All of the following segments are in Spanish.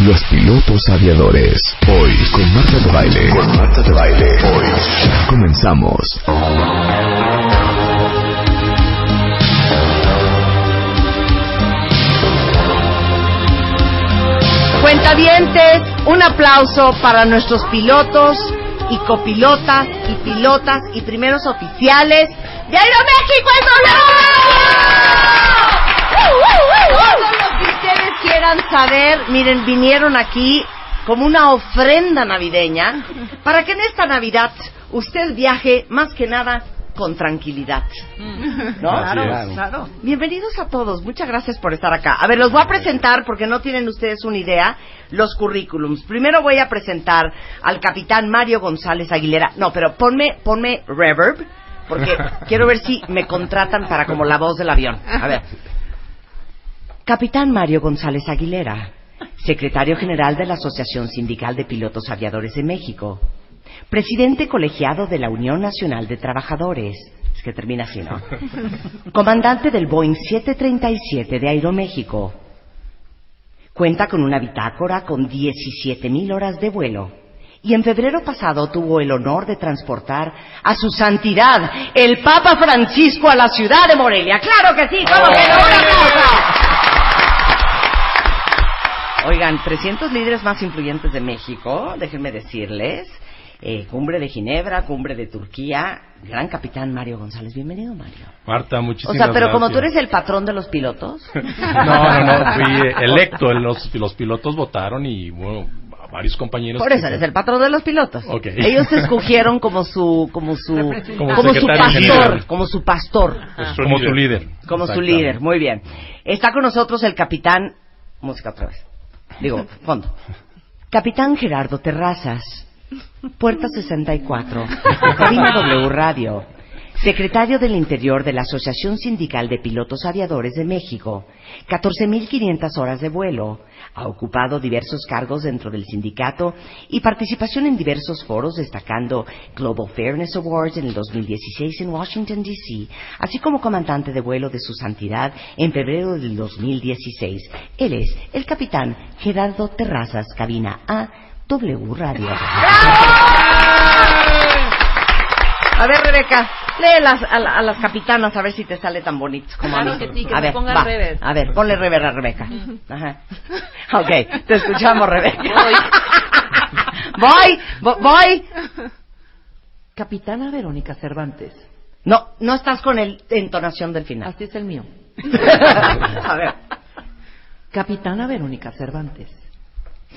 Los pilotos aviadores. Hoy con Marta de Baile. Con Marta de Baile. Hoy comenzamos. Cuentavientes, un aplauso para nuestros pilotos y copilotas y pilotas y primeros oficiales de Aeroméxico en ustedes quieran saber, miren, vinieron aquí como una ofrenda navideña para que en esta Navidad usted viaje más que nada con tranquilidad. ¿No? Claro, claro. Bienvenidos a todos, muchas gracias por estar acá. A ver, los voy a presentar porque no tienen ustedes una idea los currículums. Primero voy a presentar al capitán Mario González Aguilera. No, pero ponme, ponme reverb porque quiero ver si me contratan para como la voz del avión. A ver. Capitán Mario González Aguilera, secretario general de la Asociación Sindical de Pilotos Aviadores de México, presidente colegiado de la Unión Nacional de Trabajadores, es que termina así, ¿no? Comandante del Boeing 737 de Aeroméxico. Cuenta con una bitácora con 17.000 horas de vuelo. Y en febrero pasado tuvo el honor de transportar a su santidad, el Papa Francisco, a la ciudad de Morelia. ¡Claro que sí! ¡Cómo que no! ¡Un aplauso! Oigan, 300 líderes más influyentes de México, déjenme decirles. Eh, cumbre de Ginebra, cumbre de Turquía. Gran capitán Mario González. Bienvenido, Mario. Marta, muchísimas O sea, pero como gracias. tú eres el patrón de los pilotos. No, no, no, fui electo. Los, los pilotos votaron y, bueno, varios compañeros. Por eso eres el patrón de los pilotos. Ok. Ellos te escogieron como su, como su, Como como su pastor, general. como su pastor, Como tu líder. como su líder. Muy bien. Está con nosotros el capitán, música otra vez. Digo, fondo. Capitán Gerardo Terrazas, Puerta 64, Cabina W Radio, secretario del Interior de la Asociación Sindical de Pilotos Aviadores de México, 14.500 horas de vuelo, ha ocupado diversos cargos dentro del sindicato y participación en diversos foros destacando Global Fairness Awards en el 2016 en Washington, D.C., así como comandante de vuelo de su santidad en febrero del 2016. Él es el capitán Gerardo Terrazas, cabina A, W Radio. A ver, Rebeca, lee las, a, la- a las capitanas a ver si te sale tan bonito como a mí. que sí, que a ver, ponga va. rever. A ver, ponle rever a Rebeca. Ajá. Ok, te escuchamos, Rebeca. Voy, vo- voy. Capitana Verónica Cervantes. No, no estás con el entonación del final. Así es el mío. A ver. Capitana Verónica Cervantes.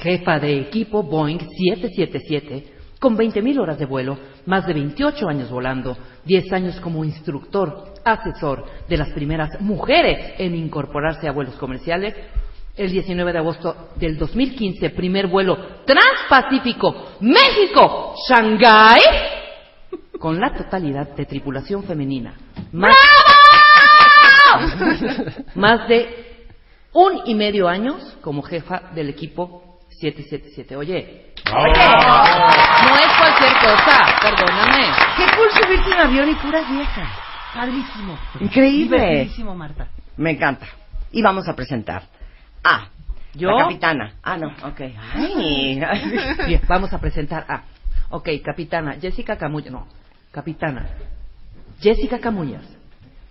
Jefa de equipo Boeing 777, con 20.000 horas de vuelo, más de 28 años volando, 10 años como instructor, asesor de las primeras mujeres en incorporarse a vuelos comerciales. El 19 de agosto del 2015, primer vuelo transpacífico México-Shanghái, con la totalidad de tripulación femenina. Más, más de un y medio años como jefa del equipo 777. Oye, no es cualquier cosa, perdóname. Qué cool subirte un avión y puras viejas. Padrísimo. Increíble. Divertidísimo, Marta. Me encanta. Y vamos a presentar a ¿Yo? la capitana. Ah, no, ok. Ay. Bien, vamos a presentar a. Ok, capitana Jessica Camullas. No, capitana Jessica Camullas.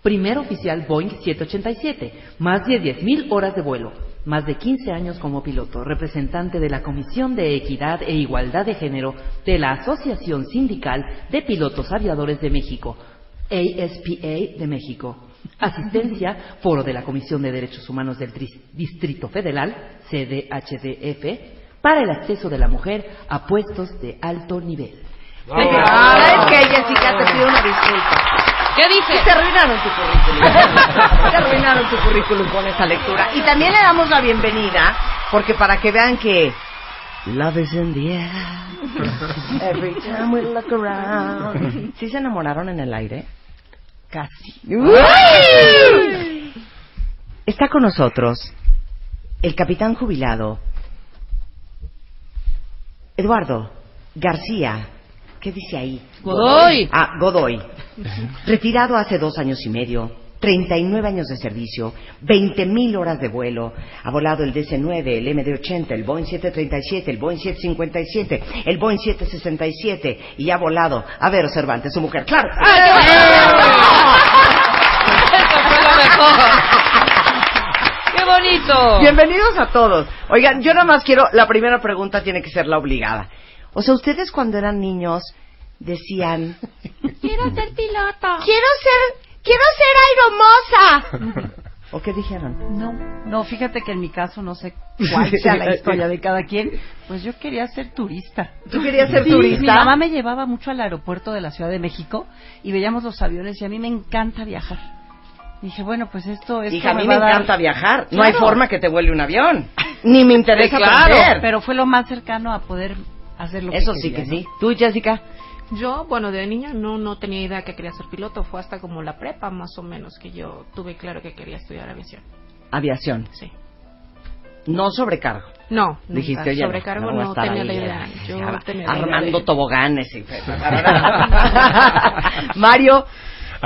Primer oficial Boeing 787. Más de 10.000 horas de vuelo. Más de 15 años como piloto. Representante de la Comisión de Equidad e Igualdad de Género de la Asociación Sindical de Pilotos Aviadores de México. ASPA de México. Asistencia, Foro de la Comisión de Derechos Humanos del Distrito Federal, CDHDF, para el acceso de la mujer a puestos de alto nivel. ¿Sabes qué, Jessica? Te pido una disculpa. ¿Qué dije? Te arruinaron tu currículum. Te arruinaron tu currículum con esa lectura. Y también le damos la bienvenida, porque para que vean que Love is in the air. Every time we look around. ¿Sí se enamoraron en el aire? Casi. Está con nosotros el capitán jubilado Eduardo García. ¿Qué dice ahí? Godoy. Ah, Godoy. Retirado hace dos años y medio, 39 años de servicio, 20.000 horas de vuelo. Ha volado el DC-9, el MD-80, el Boeing 737, el Boeing 757, el Boeing 767 y ha volado a Vero Cervantes, su mujer. ¡Claro! ¡Qué bonito! Bienvenidos a todos. Oigan, yo nada más quiero, la primera pregunta tiene que ser la obligada. O sea, ustedes cuando eran niños decían, Quiero ser piloto. quiero ser, quiero ser aeromoza. ¿O qué dijeron? No, no, fíjate que en mi caso no sé cuál sea la historia de cada quien. Pues yo quería ser turista. ¿Tú querías ser Sí, turista? Mi mamá me llevaba mucho al aeropuerto de la Ciudad de México y veíamos los aviones y a mí me encanta viajar. Dije, bueno, pues esto es Hija, a mí me encanta viajar. No hay forma que te vuele un avión. Ni me interesa Claro, aprender. pero fue lo más cercano a poder hacer lo Eso que sí que ¿no? sí. ¿Tú, Jessica? Yo, bueno, de niña no, no tenía idea que quería ser piloto. Fue hasta como la prepa, más o menos, que yo tuve claro que quería estudiar aviación. Aviación. Sí. No sobrecargo. No. Dijiste, oye, sobrecargo no, estar tenía ahí, la eh, idea. Yo tenía idea armando de- toboganes. Y... Mario,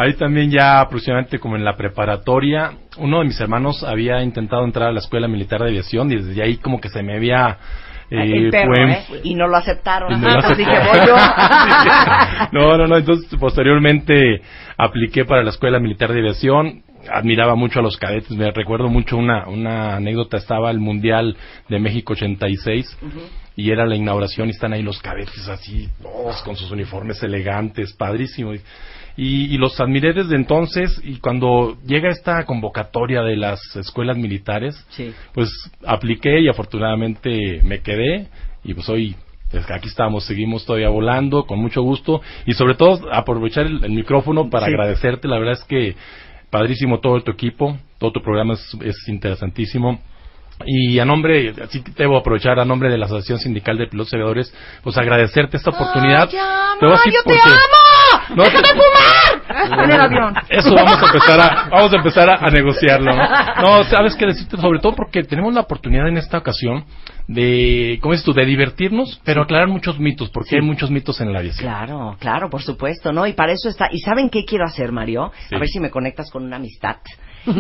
Ahí también ya aproximadamente como en la preparatoria, uno de mis hermanos había intentado entrar a la escuela militar de aviación y desde ahí como que se me había... eh, perro, fue- ¿eh? Y no lo aceptaron. No lo Así que aceptaron. voy yo. no, no, no. Entonces, posteriormente apliqué para la Escuela Militar de Aviación. Admiraba mucho a los cadetes. Me recuerdo mucho una, una anécdota. Estaba el Mundial de México 86 y era la inauguración y están ahí los cadetes así, todos con sus uniformes elegantes, padrísimo. Y, y los admiré desde entonces y cuando llega esta convocatoria de las escuelas militares, Sí. pues apliqué y afortunadamente me quedé y pues hoy pues, aquí estamos, seguimos todavía volando con mucho gusto y sobre todo aprovechar el, el micrófono para Sí. agradecerte, la verdad es que padrísimo todo tu equipo, todo tu programa es, es interesantísimo. Y a nombre, así que debo aprovechar a nombre de la Asociación Sindical de Pilotos Aviadores, pues agradecerte esta oportunidad. ya, Te voy a decir Mario, te porque- amo. No, ¡Déjame fumar! En el avión. Eso vamos a empezar a, vamos a empezar a, a negociarlo. ¿no? no, sabes qué decirte, sobre todo porque tenemos la oportunidad en esta ocasión de, ¿cómo es tú? De divertirnos, pero aclarar muchos mitos, porque hay muchos mitos en la aviación. Claro, claro, por supuesto, ¿no? Y para eso está. ¿Y saben qué quiero hacer, Mario? Sí. A ver si me conectas con una amistad.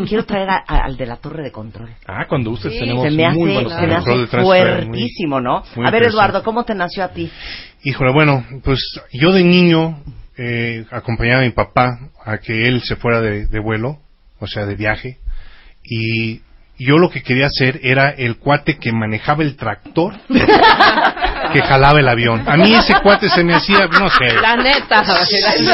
Quiero traer a- a- al de la torre de control. Ah, cuando ustedes Sí, tenemos se me hace, muy buenos se me hace fuertísimo, ¿no? muy a ver. Eduardo, ¿cómo te nació a ti? Híjole, bueno, pues yo de niño eh, acompañaba a mi papá a que él se fuera de, de vuelo, o sea, de viaje, y yo lo que quería hacer era el cuate que manejaba el tractor que jalaba el avión. A mí ese cuate se me hacía, no sé, La neta.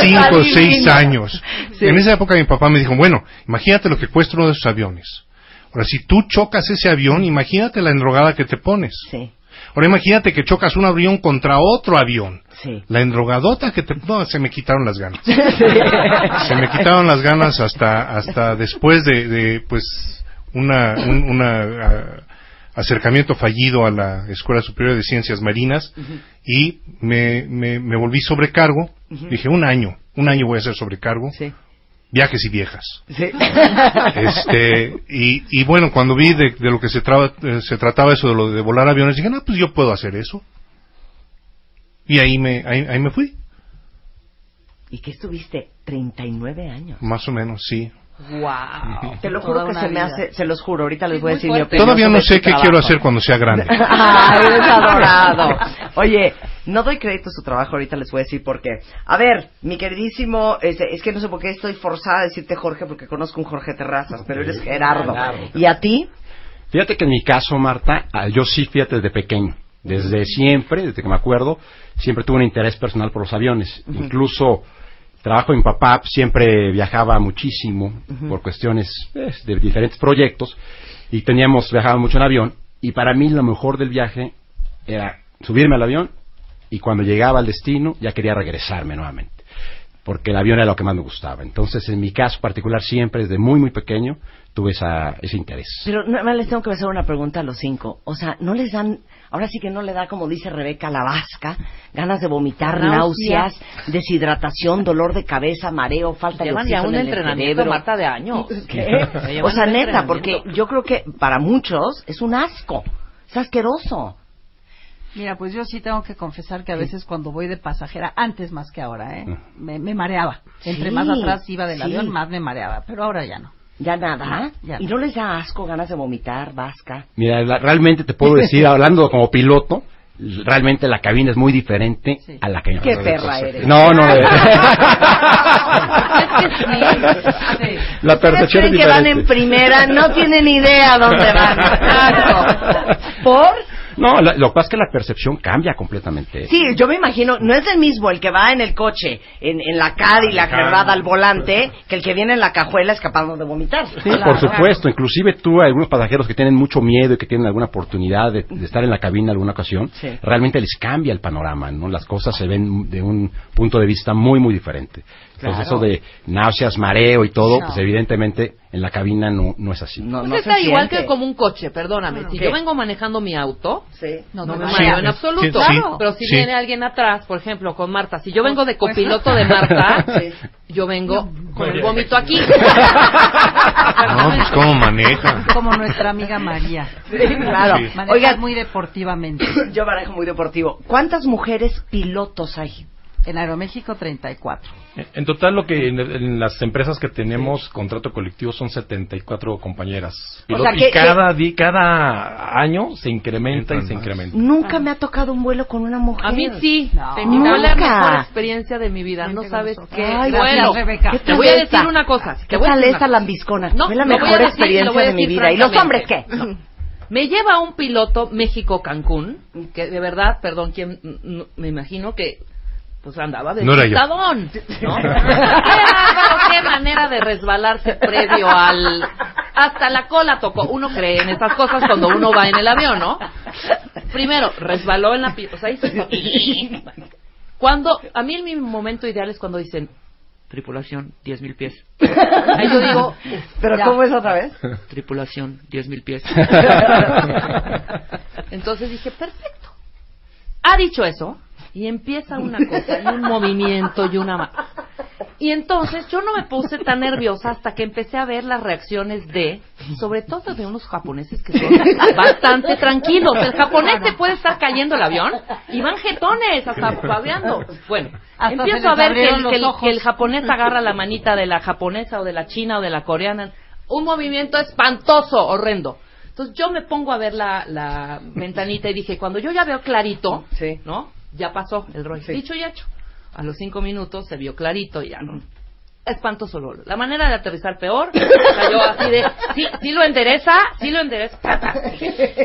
cinco o seis años. Sí. En esa época mi papá me dijo, bueno, imagínate lo que cuesta uno de esos aviones. Ahora, si tú chocas ese avión, imagínate la endrogada que te pones. Sí, Ahora imagínate que chocas un avión contra otro avión. sí. La endrogadota que te... No, se me quitaron las ganas. Se me quitaron las ganas hasta hasta después de, de, pues, una, un una, acercamiento fallido a la Escuela Superior de Ciencias Marinas y me, me, me volví sobrecargo. Dije, un año, un año voy a ser sobrecargo. Sí. Viajes y viejas. Sí. Este, y, y bueno, cuando vi de, de lo que se, traba- eh, se trataba eso de lo de volar aviones, dije, no, pues yo puedo hacer eso. Y ahí me, ahí, ahí me fui, ¿Y qué estuviste? 39 años. más o menos, sí. Wow. Te lo juro Toda que se me hace, se los juro, ahorita les Es voy a decir mi opinión. Todavía no sé su qué quiero hacer cuando sea grande. Ay, adorado. Oye, no doy crédito a su trabajo, ahorita les voy a decir por qué. A ver, mi queridísimo, este, es que no sé por qué estoy forzada a decirte Jorge, porque conozco un Jorge Terrazas, pero eres Gerardo. ¿Y a ti? Fíjate que en mi caso, Marta, ah, yo sí, fíjate, desde pequeño. Desde siempre, desde que me acuerdo, siempre tuve un interés personal por los aviones. Incluso trabajo en papá, siempre viajaba muchísimo por cuestiones pues, de diferentes proyectos y teníamos, viajaba mucho en avión y para mí lo mejor del viaje era subirme al avión y cuando llegaba al destino ya quería regresarme nuevamente. porque el avión era lo que más me gustaba. Entonces, en mi caso particular, siempre desde muy, muy pequeño tuve esa, ese interés. Pero nada más les tengo que hacer una pregunta a los cinco. O sea, ¿no les dan, ahora sí que no le da, como dice Rebeca, la vasca, ganas de vomitar, Náusea. náuseas, deshidratación, dolor de cabeza, mareo, falta de Llevan ya oxígeno un en el entrenamiento, cerebro? Marta, de años. ¿Qué? O sea, neta, porque yo creo que para muchos es un asco. Es asqueroso. Mira, pues yo sí tengo que confesar que a veces cuando voy de pasajera, antes más que ahora, ¿eh? me, me mareaba. Entre Sí, más atrás iba del sí. avión, más me mareaba. Pero ahora ya no. Ya nada. Ya. ¿Y no les da asco, ganas de vomitar, vasca? Mira, la- realmente te puedo decir, hablando como piloto, realmente la cabina es muy diferente Sí. a la que Qué perra eres. No, no. Sí. la percepción es creen que van diferente. en primera, no tienen idea dónde van. Exacto. ¿Por? No, la- lo que pasa es que la percepción cambia completamente. Sí, yo me imagino, no es el mismo el que va en el coche, en, en la Cadillac, ¿verdad?, al volante, que el que viene en la cajuela escapando de vomitar. Sí, por supuesto. Inclusive tú, algunos pasajeros que tienen mucho miedo y que tienen alguna oportunidad de, de estar en la cabina alguna ocasión, Sí. realmente les cambia el panorama, ¿no? Las cosas se ven de un punto de vista muy, muy diferente. Entonces Claro. eso de náuseas, mareo y todo, No. pues evidentemente en la cabina no, no es así. No, Pues no está se igual siente. que como un coche, perdóname. si ¿Qué? yo vengo manejando mi auto, Sí. no, No me mareo en absoluto. Sí, Pero si sí. viene alguien atrás, por ejemplo, con Marta, si yo vengo de Pues- copiloto de Marta, Sí. yo vengo con el vómito aquí. No, pues cómo maneja. Como nuestra amiga María. Sí, claro. Sí. Maneja Oigan, muy deportivamente. yo manejo muy deportivo. ¿Cuántas mujeres pilotos hay? En Aeroméxico 34. En total, lo que en, en las empresas que tenemos contrato colectivo son 74 compañeras. O sea, y que- cada, di- cada año se incrementa y se incrementa. Nunca me ha tocado un vuelo con una mujer. A mí sí. No. Te fue la Nunca. mejor experiencia de mi vida. No sabes qué Ay, bueno. Rebeca. ¿Qué Te voy a esta? decir una cosa. ¿Qué voy a tal cosa. lambiscona? No, Fue la mejor experiencia de mi vida. ¿Y los hombres qué? Me lleva un piloto México-Cancún, que de verdad, perdón, ¿quién, mm, me imagino que pues andaba de No era yo. pistadón, ¿no? Qué manera de resbalarse previo al... Hasta la cola tocó. Uno cree en estas cosas cuando uno va en el avión, ¿no? Primero, resbaló en la... pi- O sea, hizo. Cuando... A mí mi momento ideal es cuando dicen tripulación, 10 mil pies. Ahí yo digo, ¿Pero Ya. cómo es otra vez? tripulación, 10 mil pies. Entonces dije, perfecto. Ha dicho eso y empieza una cosa y un movimiento y una... Y entonces yo no me puse tan nerviosa hasta que empecé a ver las reacciones de, sobre todo de unos japoneses que son bastante tranquilos. El japonés te puede estar cayendo el avión y van jetones hasta babeando. Bueno, Hasta empiezo a ver que el, los que el- ojos. que el japonés agarra la manita de la japonesa o de la china o de la coreana. Un movimiento espantoso, horrendo. Entonces yo me pongo a ver la, la ventanita y dije, cuando yo ya veo clarito, Sí. ¿no? Ya pasó el rollo. Sí. Dicho y hecho. A los cinco minutos se vio clarito y ya no. Espantoso lo- La manera de aterrizar peor. O yo así de, sí, sí lo endereza, sí lo endereza.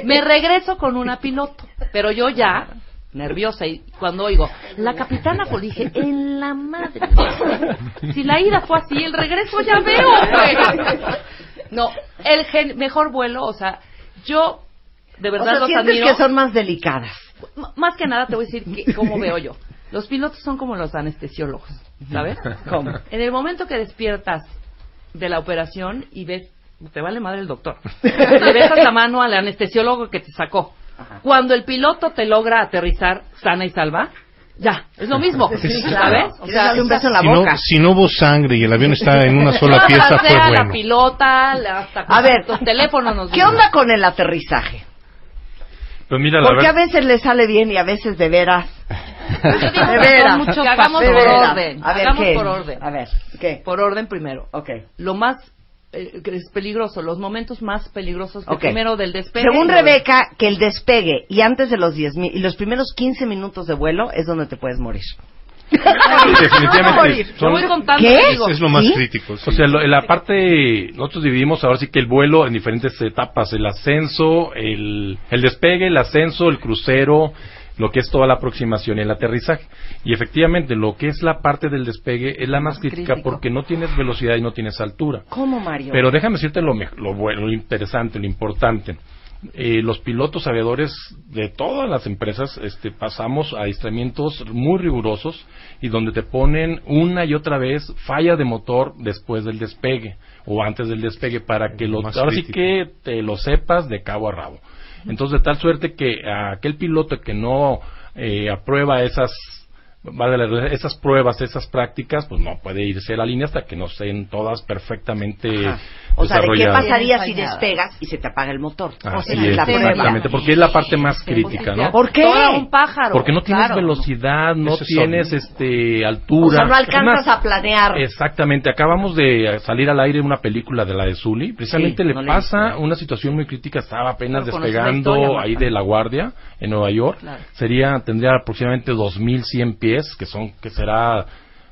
Me regreso con una piloto. Pero yo ya, nerviosa, y cuando oigo, la capitana, pues dije, en la madre. Si la ida fue así, el regreso ya veo, pues. No, el gen- mejor vuelo, o sea, yo de O verdad sea, los admiro. que son más delicadas. Más que nada te voy a decir que, cómo veo yo. Los pilotos son como los anestesiólogos, ¿sabes? ¿Cómo? En el momento que despiertas de la operación y ves, te vale madre el doctor. Le dejas la mano al anestesiólogo que te sacó. Cuando el piloto te logra aterrizar sana y salva, ya, es lo mismo, ¿sabes? O sea, un beso en la Si no, boca. si no hubo sangre y el avión está en una sola pieza, fue a la bueno. pilota, hasta A ver, los teléfonos nos ¿Qué onda con el aterrizaje? Pues mira, la Porque a veces le sale bien y a veces de veras. Yo digo De veras. son muchos- que hagamos De por veras. orden. A ver, hagamos ¿qué? por orden. A ver, ¿qué? Por orden primero. Ok. Lo más eh, es peligroso, los momentos más peligrosos primero del despegue. Según Rebeca, que el despegue y antes de los 10.000 y los primeros 15 minutos de vuelo es donde te puedes morir. Definitivamente Yo son, voy contando ¿Qué? te digo, Es lo más ¿Sí? crítico. sí. O sea, lo- la parte, nosotros dividimos ahora sí que el vuelo en diferentes etapas, el ascenso, el, el despegue, el ascenso, el crucero, lo que es toda la aproximación y el aterrizaje. Y efectivamente, lo que es la parte del despegue es la más crítica crítico. porque no tienes velocidad y no tienes altura. ¿Cómo, Mario? Pero déjame decirte lo, lo bueno, lo interesante, lo importante. Eh, los pilotos aviadores de todas las empresas este, pasamos a adiestramientos muy rigurosos y donde te ponen una y otra vez falla de motor después del despegue o antes del despegue para que lo, ahora sí que te lo sepas de cabo a rabo. Entonces, de tal suerte que a aquel piloto que no eh, aprueba esas vale, esas pruebas, esas prácticas, pues no puede irse a la línea hasta que no estén todas perfectamente Ajá. O sea, ¿de qué pasaría si despegas y se te apaga el motor? Así O sea, es, la prueba. exactamente, porque es la parte más crítica, ¿no? ¿Por qué? Un pájaro. Porque no tienes claro. velocidad, no Eso tienes este altura. O sea, no alcanzas a planear. Exactamente, acabamos de salir al aire una película de la de Zully, precisamente Sí, le no pasa una situación muy crítica, estaba apenas despegando historia, ahí de La Guardia en Nueva York, Claro. sería tendría aproximadamente 2100 pies, que son que será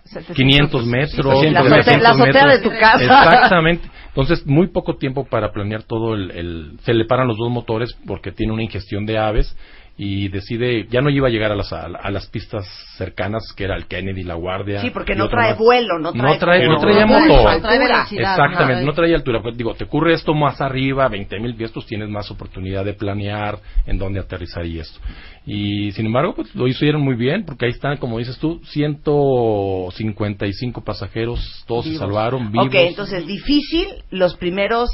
700 500 metros, La azotea- 300 la azotea metros. de tu casa. Exactamente. Entonces, muy poco tiempo para planear todo el, el- Se le paran los dos motores porque tiene una ingestión de aves y decide... Ya no iba a llegar a las, a, las pistas cercanas, que era el Kennedy, La Guardia... Sí, porque no trae más. vuelo, no trae... No trae- no traía No motor. altura. Trae. Exactamente, no traía altura. Pues, digo, te ocurre esto más arriba, 20 mil pies, pues tienes más oportunidad de planear en dónde aterrizar y esto. Y sin embargo, pues lo hicieron muy bien, porque ahí están, como dices tú, 155 pasajeros, todos se salvaron vivos. Ok, entonces difícil los primeros...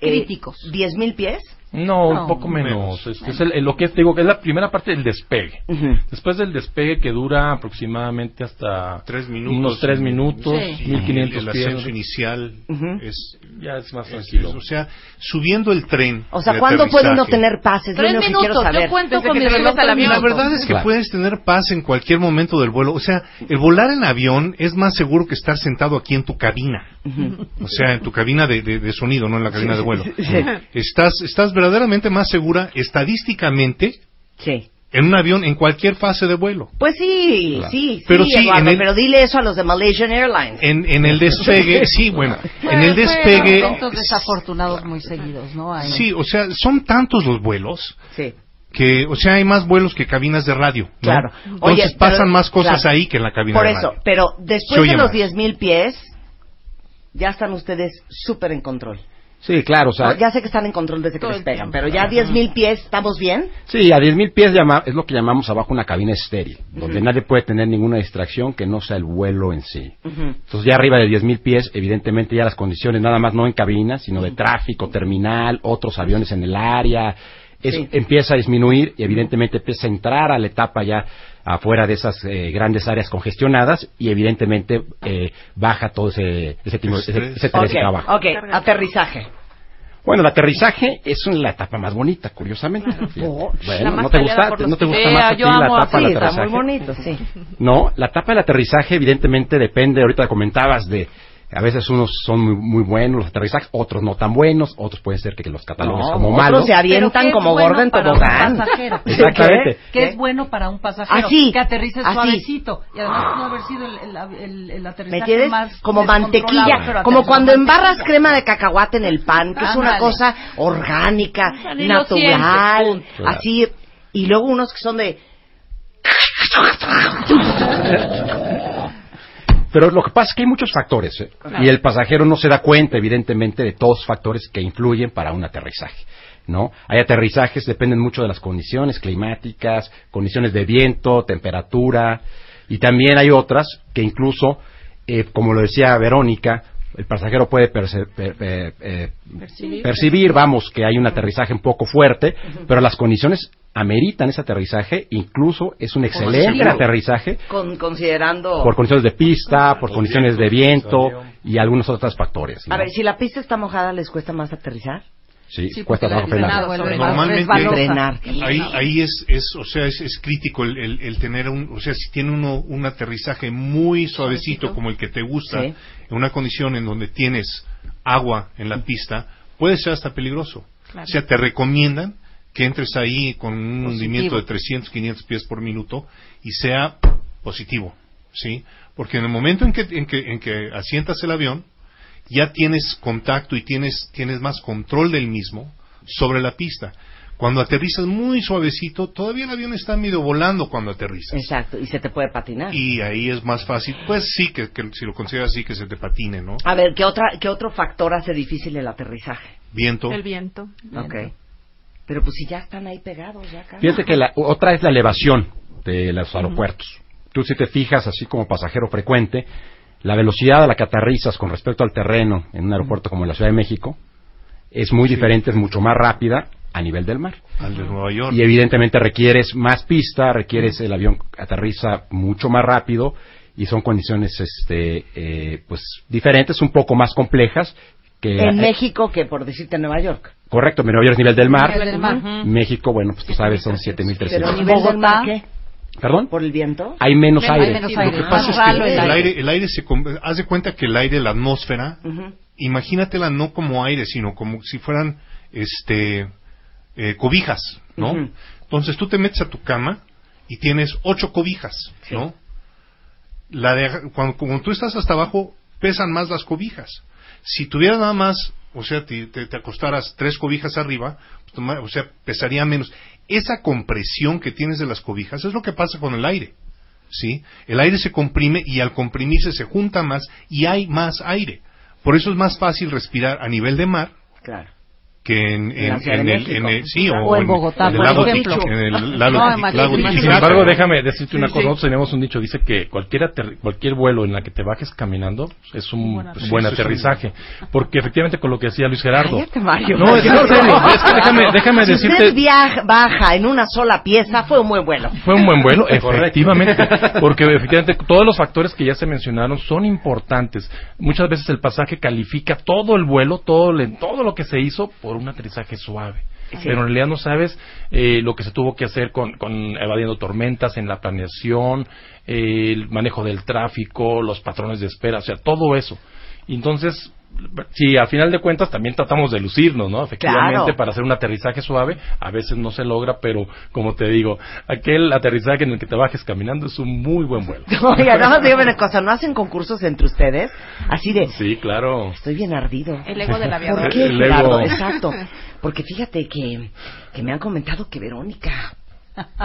eh, Críticos. ¿10 mil pies? No, No, un poco menos. menos. Es, es el- el- lo que es, digo, que es la primera parte del despegue. Ujú. Después del despegue que dura aproximadamente hasta Tres minutos. unos tres minutos, Sí. Y 1500 el pies. ascenso inicial Ujú. es, Ya es más tranquilo. es- o sea, subiendo el tren. O sea, ¿cuándo puede uno tener paz? Es lo Tres único que quiero minutos. saber. Yo cuento Desde con que mi te reloj al avión. La minutos. verdad es que Claro. puedes tener paz en cualquier momento del vuelo. O sea, el volar en avión es más seguro que estar sentado aquí en tu cabina. O sea, en tu cabina de, de- de sonido, no en la cabina de vuelo. Estás, estás verdaderamente más segura estadísticamente Sí. en un avión en cualquier fase de vuelo. Pues sí, Claro. sí, Pero sí, sí, Eduardo, en el- pero dile eso a los de Malaysian Airlines. En, en el despegue, sí, bueno, en el despegue, eventos desafortunados muy seguidos, ¿no? Hay- sí, o sea, son tantos los vuelos Sí. que, o sea, hay más vuelos que cabinas de radio. ¿no? Claro. Entonces Oye, pero- pasan más cosas claro. ahí que en la cabina Por de eso, radio. pero Se después oye de los más. 10.000 pies, ya están ustedes súper en control. Sí, claro, o sea, No, ya sé que están en control desde que despegan, tiempo. pero ya 10.000 pies, ¿estamos bien? sí, a 10.000 pies llama- es lo que llamamos abajo una cabina estéril, donde nadie puede tener ninguna distracción que no sea el vuelo en sí. Entonces ya arriba de 10.000 pies, evidentemente ya las condiciones, nada más no en cabina, sino de tráfico, terminal, otros aviones en el área, es- Sí. empieza a disminuir y evidentemente empieza a entrar a la etapa ya afuera de esas eh, grandes áreas congestionadas y evidentemente eh, baja todo ese, ese, tipo- ese, ese estrés Ok, que abajo. ok, aterrizaje. Bueno, el aterrizaje es la etapa más bonita, curiosamente. Oh, Bueno, la más ¿no te gusta, no te gusta más a ti la etapa del está aterrizaje? muy bonito, sí. No, la etapa del aterrizaje evidentemente depende, ahorita comentabas de, a veces unos son muy, muy buenos los aterrizajes, otros no tan buenos, otros pueden ser que los catalogues No, como otros malos. se avientan ¿qué es como bueno gorda en tobogán. Exactamente. ¿Qué ¿Qué? es bueno para un pasajero? Así, Que aterrice así. suavecito. Y además no haber sido el, el, el, el aterrizaje más Como mantequilla, pero como cuando embarras crema de cacahuate en el pan, que es una cosa orgánica, natural, así, y luego unos que son de... Pero lo que pasa es que hay muchos factores ¿eh? y el pasajero no se da cuenta, evidentemente, de todos los factores que influyen para un aterrizaje. ¿No? Hay aterrizajes, dependen mucho de las condiciones climáticas, condiciones de viento, temperatura, y también hay otras que incluso, eh, como lo decía Verónica, el pasajero puede perce- per- per- eh, percibir, vamos, que hay un aterrizaje un poco fuerte, pero las condiciones ameritan ese aterrizaje, incluso es un excelente aterrizaje Con, considerando... por condiciones de pista, por condiciones de viento y algunos otros factores. ¿no? A ver, si la pista está mojada, ¿les cuesta más aterrizar? Sí, Sí, cuesta trabajo frenar. Normalmente-. Frenar. Ahí, ahí es, es, o sea, es, es crítico el, el- el tener un, o sea, si tiene uno un aterrizaje muy suavecito como el que te gusta, Sí. en una condición en donde tienes agua en la pista, puede ser hasta peligroso. Claro. O sea, te recomiendan que entres ahí con un Positivo. hundimiento de 300, 500 pies por minuto y sea positivo, ¿sí? Porque en el momento en que, en que, en que asientas el avión, ya tienes contacto y tienes, tienes más control del mismo sobre la pista. Cuando aterrizas muy suavecito, todavía el avión está medio volando cuando aterrizas. Exacto, y se te puede patinar. Y ahí es más fácil, pues sí, que, que si lo consideras así, que se te patine, ¿no? A ver, ¿qué, otra, ¿qué otro factor hace difícil el aterrizaje? Viento. El viento. Ok. Pero pues si ya están ahí pegados, ya casi. Fíjate que la, otra es la elevación de los aeropuertos. Tú si te fijas, así como pasajero frecuente, la velocidad a la que aterrizas con respecto al terreno en un aeropuerto como la Ciudad de México es muy diferente, es mucho más rápida a nivel del mar. Al de Nueva York. Y evidentemente requieres más pista, requieres el avión aterriza mucho más rápido y son condiciones este eh, pues diferentes, un poco más complejas que En eh, México que por decirte Nueva York. correcto, Nueva York es nivel del mar. Nivel del mar. México, bueno, pues tú sabes, son Pero 7300. nivel del mar. ¿Perdón? ¿Por el viento? Hay menos aire. menos Lo aire. que Ah, pasa es que el el aire. aire, el aire se... Haz de cuenta que el aire, la atmósfera, imagínatela no como aire, sino como si fueran este eh, cobijas, ¿no? Entonces tú te metes a tu cama y tienes ocho cobijas, ¿no? La de, cuando, cuando tú estás hasta abajo, pesan más las cobijas. Si tuvieras nada más, o sea, te, te- te acostaras tres cobijas arriba, pues, o sea, pesaría menos. Esa compresión que tienes de las cobijas es lo que pasa con el aire. ¿sí? El aire se comprime y al comprimirse se junta más y hay más aire. Por eso es más fácil respirar a nivel de mar Claro. Que en, En en, en el, en el- sí, o, O en Bogotá, el por lago, ejemplo. en el lago, No, en lago en. Y sin embargo, déjame decirte una Sí, cosa. sí. Nosotros tenemos un dicho, dice que cualquier, aterri- cualquier vuelo en la que te bajes caminando es un Buen pues, buen aterrizaje. Porque efectivamente con lo que decía Luis Gerardo. Cállate, Mario. No, es que en serio, es que déjame, déjame si decirte. usted viaja, baja en una sola pieza, fue un buen vuelo. Fue un buen vuelo, efectivamente, porque efectivamente todos los factores que ya se mencionaron son importantes. Muchas veces el pasaje califica todo el vuelo, todo, el- todo lo que se hizo por un aterrizaje suave. Pero en realidad no sabes eh, lo que se tuvo que hacer con, con evadiendo tormentas en la planeación, eh, el manejo del tráfico, los patrones de espera, o sea, todo eso. Entonces, si al final de cuentas también tratamos de lucirnos, ¿no? Efectivamente, Claro. para hacer un aterrizaje suave, a veces no se logra, pero como te digo, aquel aterrizaje en el que te bajes caminando es un muy buen vuelo. Oiga, nada más dígame una cosa, ¿no hacen concursos entre ustedes? Así de, Sí, claro. estoy bien ardido. El ego del aviador. ¿Por qué, El ego. Exacto. Porque fíjate que, que me han comentado que Verónica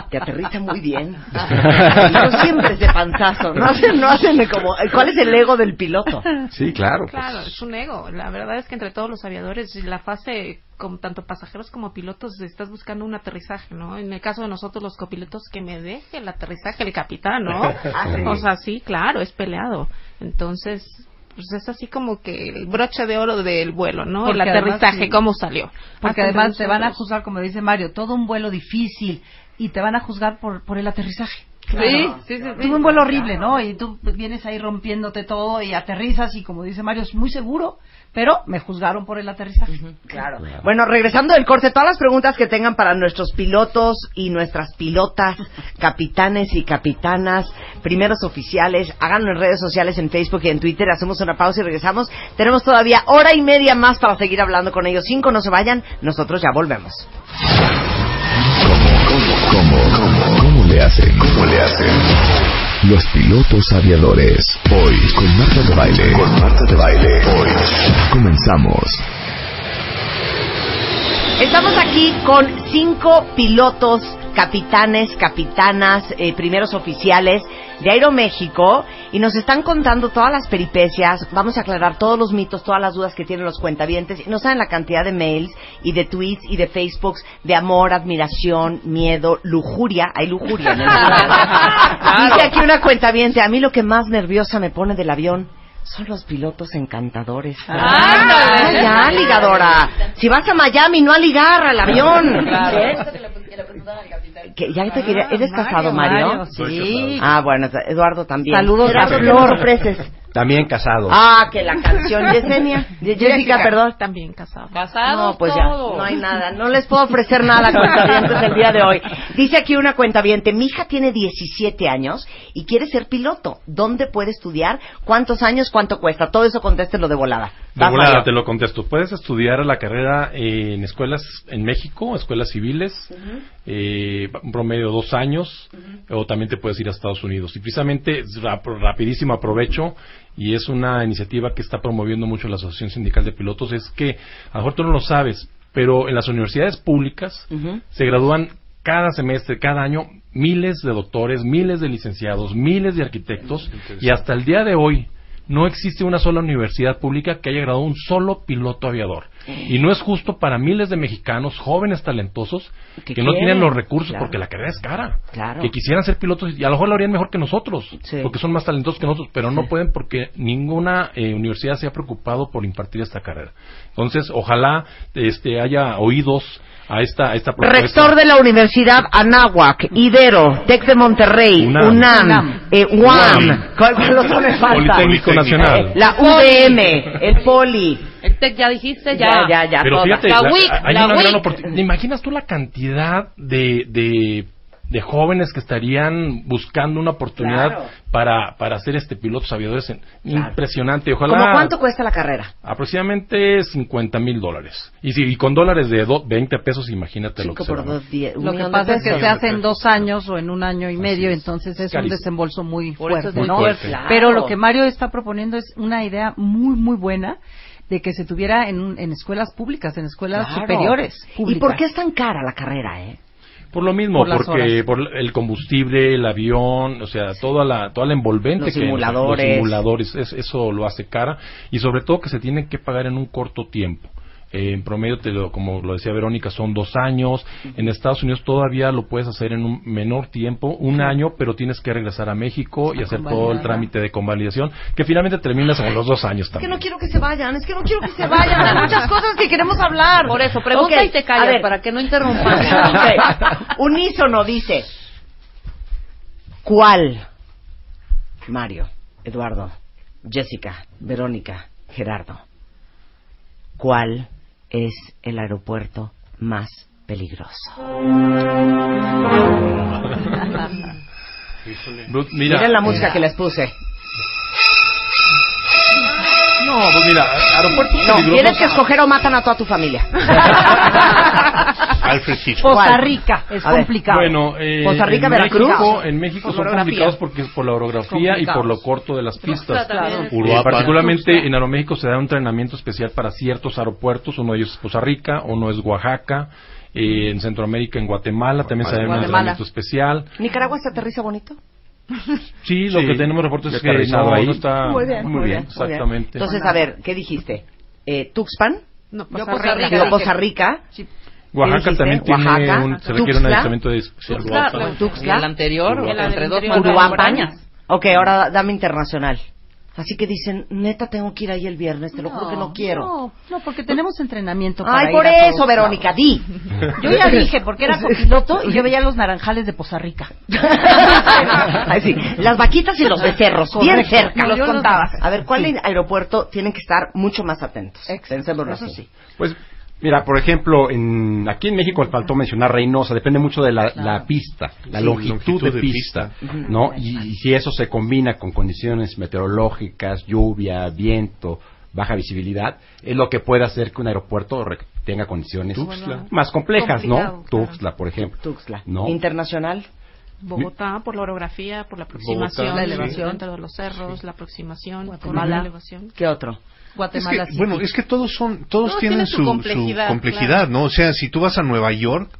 te aterriza muy bien. Yo siempre es de panzazo. No hacen, no hacen como... ¿Cuál es el ego del piloto? Sí, claro. pues. Claro, es un ego. La verdad es que entre todos los aviadores, la fase, con tanto pasajeros como pilotos, estás buscando un aterrizaje, ¿no? En el caso de nosotros, los copilotos, que me deje el aterrizaje el capitán, ¿no? Ah, sí. O sea, sí, claro, es peleado. Entonces, pues es así como que el broche de oro del vuelo, ¿no? Porque el además, aterrizaje, sí. cómo salió. Porque Ah, además te van a juzgar, como dice Mario, todo un vuelo difícil y te van a juzgar por, por el aterrizaje. Sí, sí, sí, sí. Tuve un vuelo horrible, ¿no? Y tú vienes ahí rompiéndote todo y aterrizas y como dice Mario, es muy seguro, pero me juzgaron por el aterrizaje. Claro. Bueno, regresando del corte, todas las preguntas que tengan para nuestros pilotos y nuestras pilotas, capitanes y capitanas, primeros oficiales, háganlo en redes sociales, en Facebook y en Twitter. Hacemos una pausa y regresamos. Tenemos todavía hora y media más para seguir hablando con ellos. Cinco, no se vayan. Nosotros ya volvemos. ¿Cómo, cómo, cómo le hacen? ¿Cómo le hacen? Los pilotos aviadores. Hoy con Marta de Baile. Con Marta de Baile. Hoy comenzamos. Estamos aquí con cinco pilotos, capitanes, capitanas, eh, primeros oficiales de Aeroméxico y nos están contando todas las peripecias. Vamos a aclarar todos los mitos, todas las dudas que tienen los cuentavientes y no saben la cantidad de mails y de tweets y de Facebooks de amor, admiración, miedo, lujuria. Hay lujuria en el. Dice aquí una cuentaviente, a mí lo que más nerviosa me pone del avión son los pilotos encantadores. Ah, ya, ligadora. Si vas a Miami, no a ligar al avión. Que ya te quería, ¿Eres casado, Mario? Sí. Ah, bueno, Eduardo también. Saludos a Gerardo, ¿qué Flor. También casado. Ah, que la canción Yesenia. Ye- Jessica, perdón. También casado. No, pues ya, no hay nada. No les puedo ofrecer nada cuentavientes el día de hoy. Dice aquí una cuentaviente, mi hija tiene 17 años y quiere ser piloto. ¿Dónde puede estudiar? ¿Cuántos años? ¿Cuánto cuesta? Todo eso contéstelo de volada. De Vas, volada Mario. te lo contesto. Puedes estudiar la carrera en escuelas en México, escuelas civiles, eh, un promedio de dos años, o también te puedes ir a Estados Unidos. Y precisamente, rap- rapidísimo aprovecho, y es una iniciativa que está promoviendo mucho la Asociación Sindical de Pilotos, es que, a lo mejor tú no lo sabes, pero en las universidades públicas se gradúan cada semestre, cada año, miles de doctores, miles de licenciados, miles de arquitectos, y hasta el día de hoy, no existe una sola universidad pública que haya graduado un solo piloto aviador. Y no es justo para miles de mexicanos jóvenes talentosos Que que, no tienen los recursos claro. porque la carrera es cara. Claro. Que quisieran ser pilotos y a lo mejor lo harían mejor que nosotros, Sí. porque son más talentosos que nosotros, pero no pueden porque ninguna eh, universidad se ha preocupado por impartir esta carrera. Entonces, ojalá este haya oídos a esta a esta propuesta. Rector de la Universidad Anáhuac, Ibero, Tec de Monterrey, UNAM. UNAM, UNAM. eh, UAM, UAM. ¿cuál, cuál otro me falta? Politécnico Nacional. La UVM, el Poli. Ya dijiste, Ya, ya, ya. Pero todas. fíjate, La la- WIC, hay la una gran oportunidad. ¿Te imaginas tú la cantidad de, de, de jóvenes que estarían buscando una oportunidad Claro. para, para ser este pilotos aviadores? En- Claro. Impresionante. Ojalá. ¿Cómo cuánto cuesta la carrera? Aproximadamente 50 mil dólares. Y, si, y con dólares de do- 20 pesos, imagínate lo que 5 se por va. 2, 10. un Lo que pasa es que se hace en dos años o en un año y medio, es. entonces es un desembolso muy Por eso es fuerte, muy ¿no? fuerte. Claro. Pero lo que Mario está proponiendo es una idea muy, muy buena de que se tuviera en, un- en escuelas públicas, en escuelas Claro. superiores. ¿Y por qué es tan cara la carrera, eh? Por lo mismo, Por porque horas. por el combustible, el avión, o sea, toda la toda la envolvente Los que simuladores. los simuladores, es- eso lo hace cara y sobre todo que se tienen que pagar en un corto tiempo. Eh, en promedio, te lo- como lo decía Verónica, son dos años. En Estados Unidos todavía lo puedes hacer en un menor tiempo, un año, pero tienes que regresar a México y hacer todo el trámite de convalidación, que finalmente terminas con los dos años Es que también. no quiero que se vayan, es que no quiero que se vayan. Hay muchas cosas que queremos hablar. Por eso, pregunta y te callas ver. para que no interrumpan. Ok. Unísono dice. ¿Cuál? Mario, Eduardo, Jessica, Verónica, Gerardo. ¿Cuál es el aeropuerto más peligroso? Mira, Miren la música que les puse. No, pues mira, aeropuertos No, peligrosos- tienes que escoger o matan a toda tu familia. Alfred Hitchcock. Poza ¿Cuál? Rica es A ver. complicado. Bueno, eh, Costa Rica, en Veracruz. México, en México son complicados porque es por la orografía y por lo corto de las pistas. también. Eh, particularmente en Aeroméxico se da un entrenamiento especial para ciertos aeropuertos. Uno de ellos es Costa Rica, uno es Oaxaca. eh, en Centroamérica, en Guatemala, también se da un entrenamiento especial. ¿Nicaragua se aterriza bonito? Sí, lo Sí. que tenemos reportes es que no, ahí. no está Muy bien, muy bien, exactamente. Entonces, a ver, ¿qué dijiste? Eh, ¿Tuxpan? No, Costa Rica. Rica. Digo, Costa Rica. Oaxaca también tiene Oaxaca, un, se requiere un de especial. Tuxtla, Tuxtla. el anterior, entre dos montañas. Ok, ahora dame internacional. Así que dicen, neta, tengo que ir ahí el viernes, te lo juro que no quiero. No, no, porque tenemos entrenamiento para Ay, ir por a todos eso, Verónica, di. Yo ya dije, porque era copiloto y yo veía los naranjales de Poza Rica. Ay, sí, las vaquitas y los becerros, bien Correcto. cerca. Yo los contaba. A ver, ¿cuál aeropuerto tienen que estar mucho más atentos? Pensémoslo Eso así. sí. Pues, mira, por ejemplo, en, aquí en México faltó mencionar Reynosa, depende mucho de la, la pista, la Sí, longitud, longitud de, de pista, pista. ¿no? Y, y si eso se combina con condiciones meteorológicas, lluvia, viento, baja visibilidad, es lo que puede hacer que un aeropuerto re- tenga condiciones más complejas, Complicado, ¿no? claro. Tuxtla, por ejemplo. Tuxtla. ¿no? Internacional. Bogotá por la orografía, por la aproximación, Bogotá, la elevación. dentro de los cerros, la aproximación, Guatemala. la elevación. ¿Qué otro? Es que, City. bueno, es que todos son, todos Todos tienen tienen su, su su complejidad, claro. ¿no? O sea, si tú vas a Nueva York,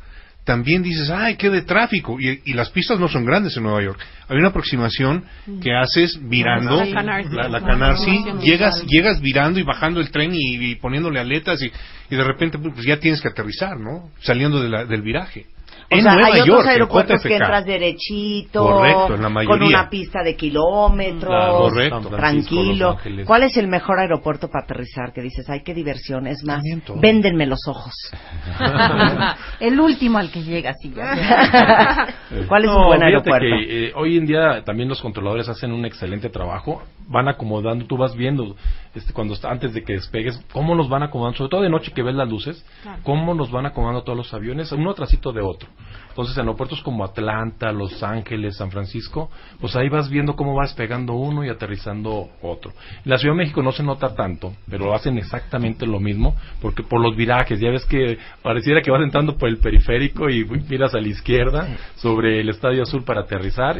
también dices, ay, qué de tráfico. Y, y las pistas no son grandes en Nueva York. Hay una aproximación que haces virando, La Canarsie. la, la Una Canarsie, aproximación llegas, llegas virando y bajando el tren y, y poniéndole aletas y, y de repente pues ya tienes que aterrizar, ¿no? Saliendo de la- del viraje. O en sea, Nueva hay otros York, aeropuertos que entras derechito, Correcto, en la mayoría. con una pista de kilómetros, Claro, Correcto. Tranquilo. ¿Cuál es el mejor aeropuerto para aterrizar? Que dices, ay, qué diversión, es más, véndenme los ojos. el último al que llega, sí. ya. ¿Cuál es No, un buen aeropuerto? que eh, hoy en día también los controladores hacen un excelente trabajo, van acomodando, tú vas viendo este, cuando está- antes de que despegues cómo los van acomodando, sobre todo de noche que ves las luces, cómo los van acomodando todos los aviones uno trasito de otro. Entonces en aeropuertos como Atlanta, Los Ángeles, San Francisco, pues ahí vas viendo cómo va despegando uno y aterrizando otro. En la Ciudad de México no se nota tanto, pero hacen exactamente lo mismo, porque por los virajes, ya ves que pareciera que vas entrando por el periférico y miras a la izquierda sobre el Estadio Azul para aterrizar.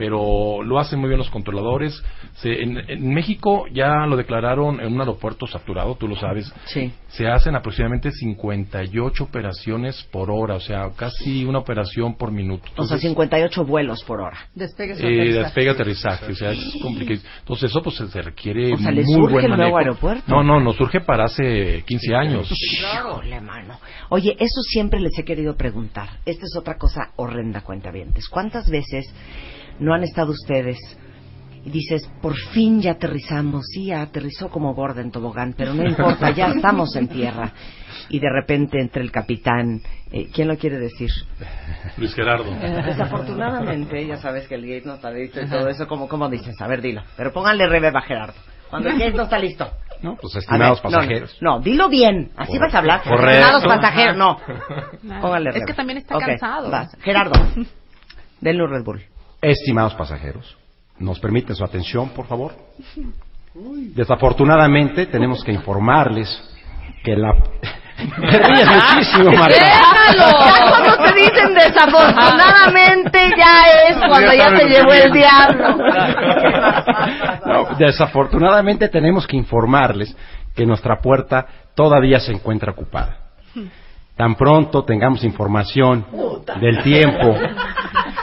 Pero lo hacen muy bien los controladores. Se- en, en México ya lo declararon en un aeropuerto saturado, tú lo sabes. Sí. Se hacen aproximadamente 58 operaciones por hora, o sea, casi una operación por minuto. O sea, Entonces, 58 vuelos por hora. Despegue eh, aterrizaje. despegue aterrizaje, o sea, es complicado. Entonces eso pues se- requiere O sea, muy ¿le surge buen el nuevo manejo. aeropuerto? No, no, nos surge para hace 15 años. Híjole, mano. Oye, eso siempre les he querido preguntar. Esta es otra cosa horrenda, cuentavientes. ¿Cuántas veces no han estado ustedes y dices, por fin ya aterrizamos? Sí, ya aterrizó como gorda en tobogán, pero no importa, ya estamos en tierra. Y de repente entre el capitán, eh, ¿quién lo quiere decir? Luis Gerardo. Desafortunadamente, ya sabes que el gate no está listo y todo eso, ¿cómo, cómo dices? A ver, dilo. Pero pónganle reverb a Gerardo. Cuando el gate no está listo. ¿no? Pues estimados ver, no, pasajeros. No, dilo bien. Así vas a hablar. Correcto. Estimados pasajeros, no. Póngale Es que también está cansado. vas. Gerardo, denle un Red Bull. Estimados pasajeros, ¿nos permiten su atención, por favor? Desafortunadamente, tenemos que informarles que la... Te ríes muchísimo, Marta. Ya cuando te dicen desafortunadamente ya es cuando ya te llevó el diablo. No, desafortunadamente tenemos que informarles que nuestra puerta todavía se encuentra ocupada. Tan pronto tengamos información del tiempo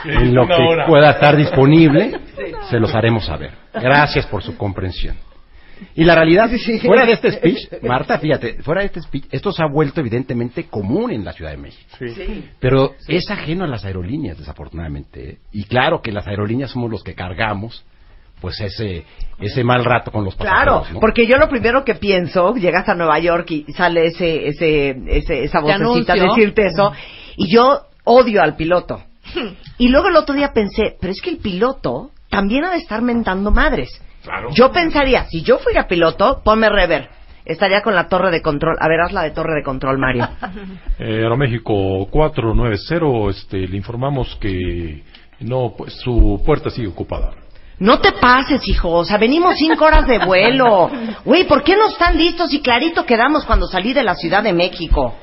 en lo que hora. pueda estar disponible, se los haremos saber. Gracias por su comprensión. Y la realidad, fuera de este speech, Marta, fíjate, fuera de este speech, esto se ha vuelto evidentemente común en la Ciudad de México. Pero es ajeno a las aerolíneas, desafortunadamente. ¿eh? Y claro que las aerolíneas somos los que cargamos pues ese ese mal rato con los Claro, pasajeros. ¿no? porque yo lo primero que pienso, llegas a Nueva York y sale ese, ese, ese esa vocecita decirte eso, y yo odio al piloto. Y luego el otro día pensé, pero es que el piloto también ha de estar mentando madres. Claro. Yo pensaría, si yo fuera piloto, ponme rever. Estaría con la torre de control. A ver, haz la de torre de control, Mario. Eh, Aeroméxico 490, este, le informamos que no, pues su puerta sigue ocupada. No te pases, hijo. O sea, venimos cinco horas de vuelo. Güey, ¿por qué no están listos? Y clarito quedamos cuando salí de la Ciudad de México.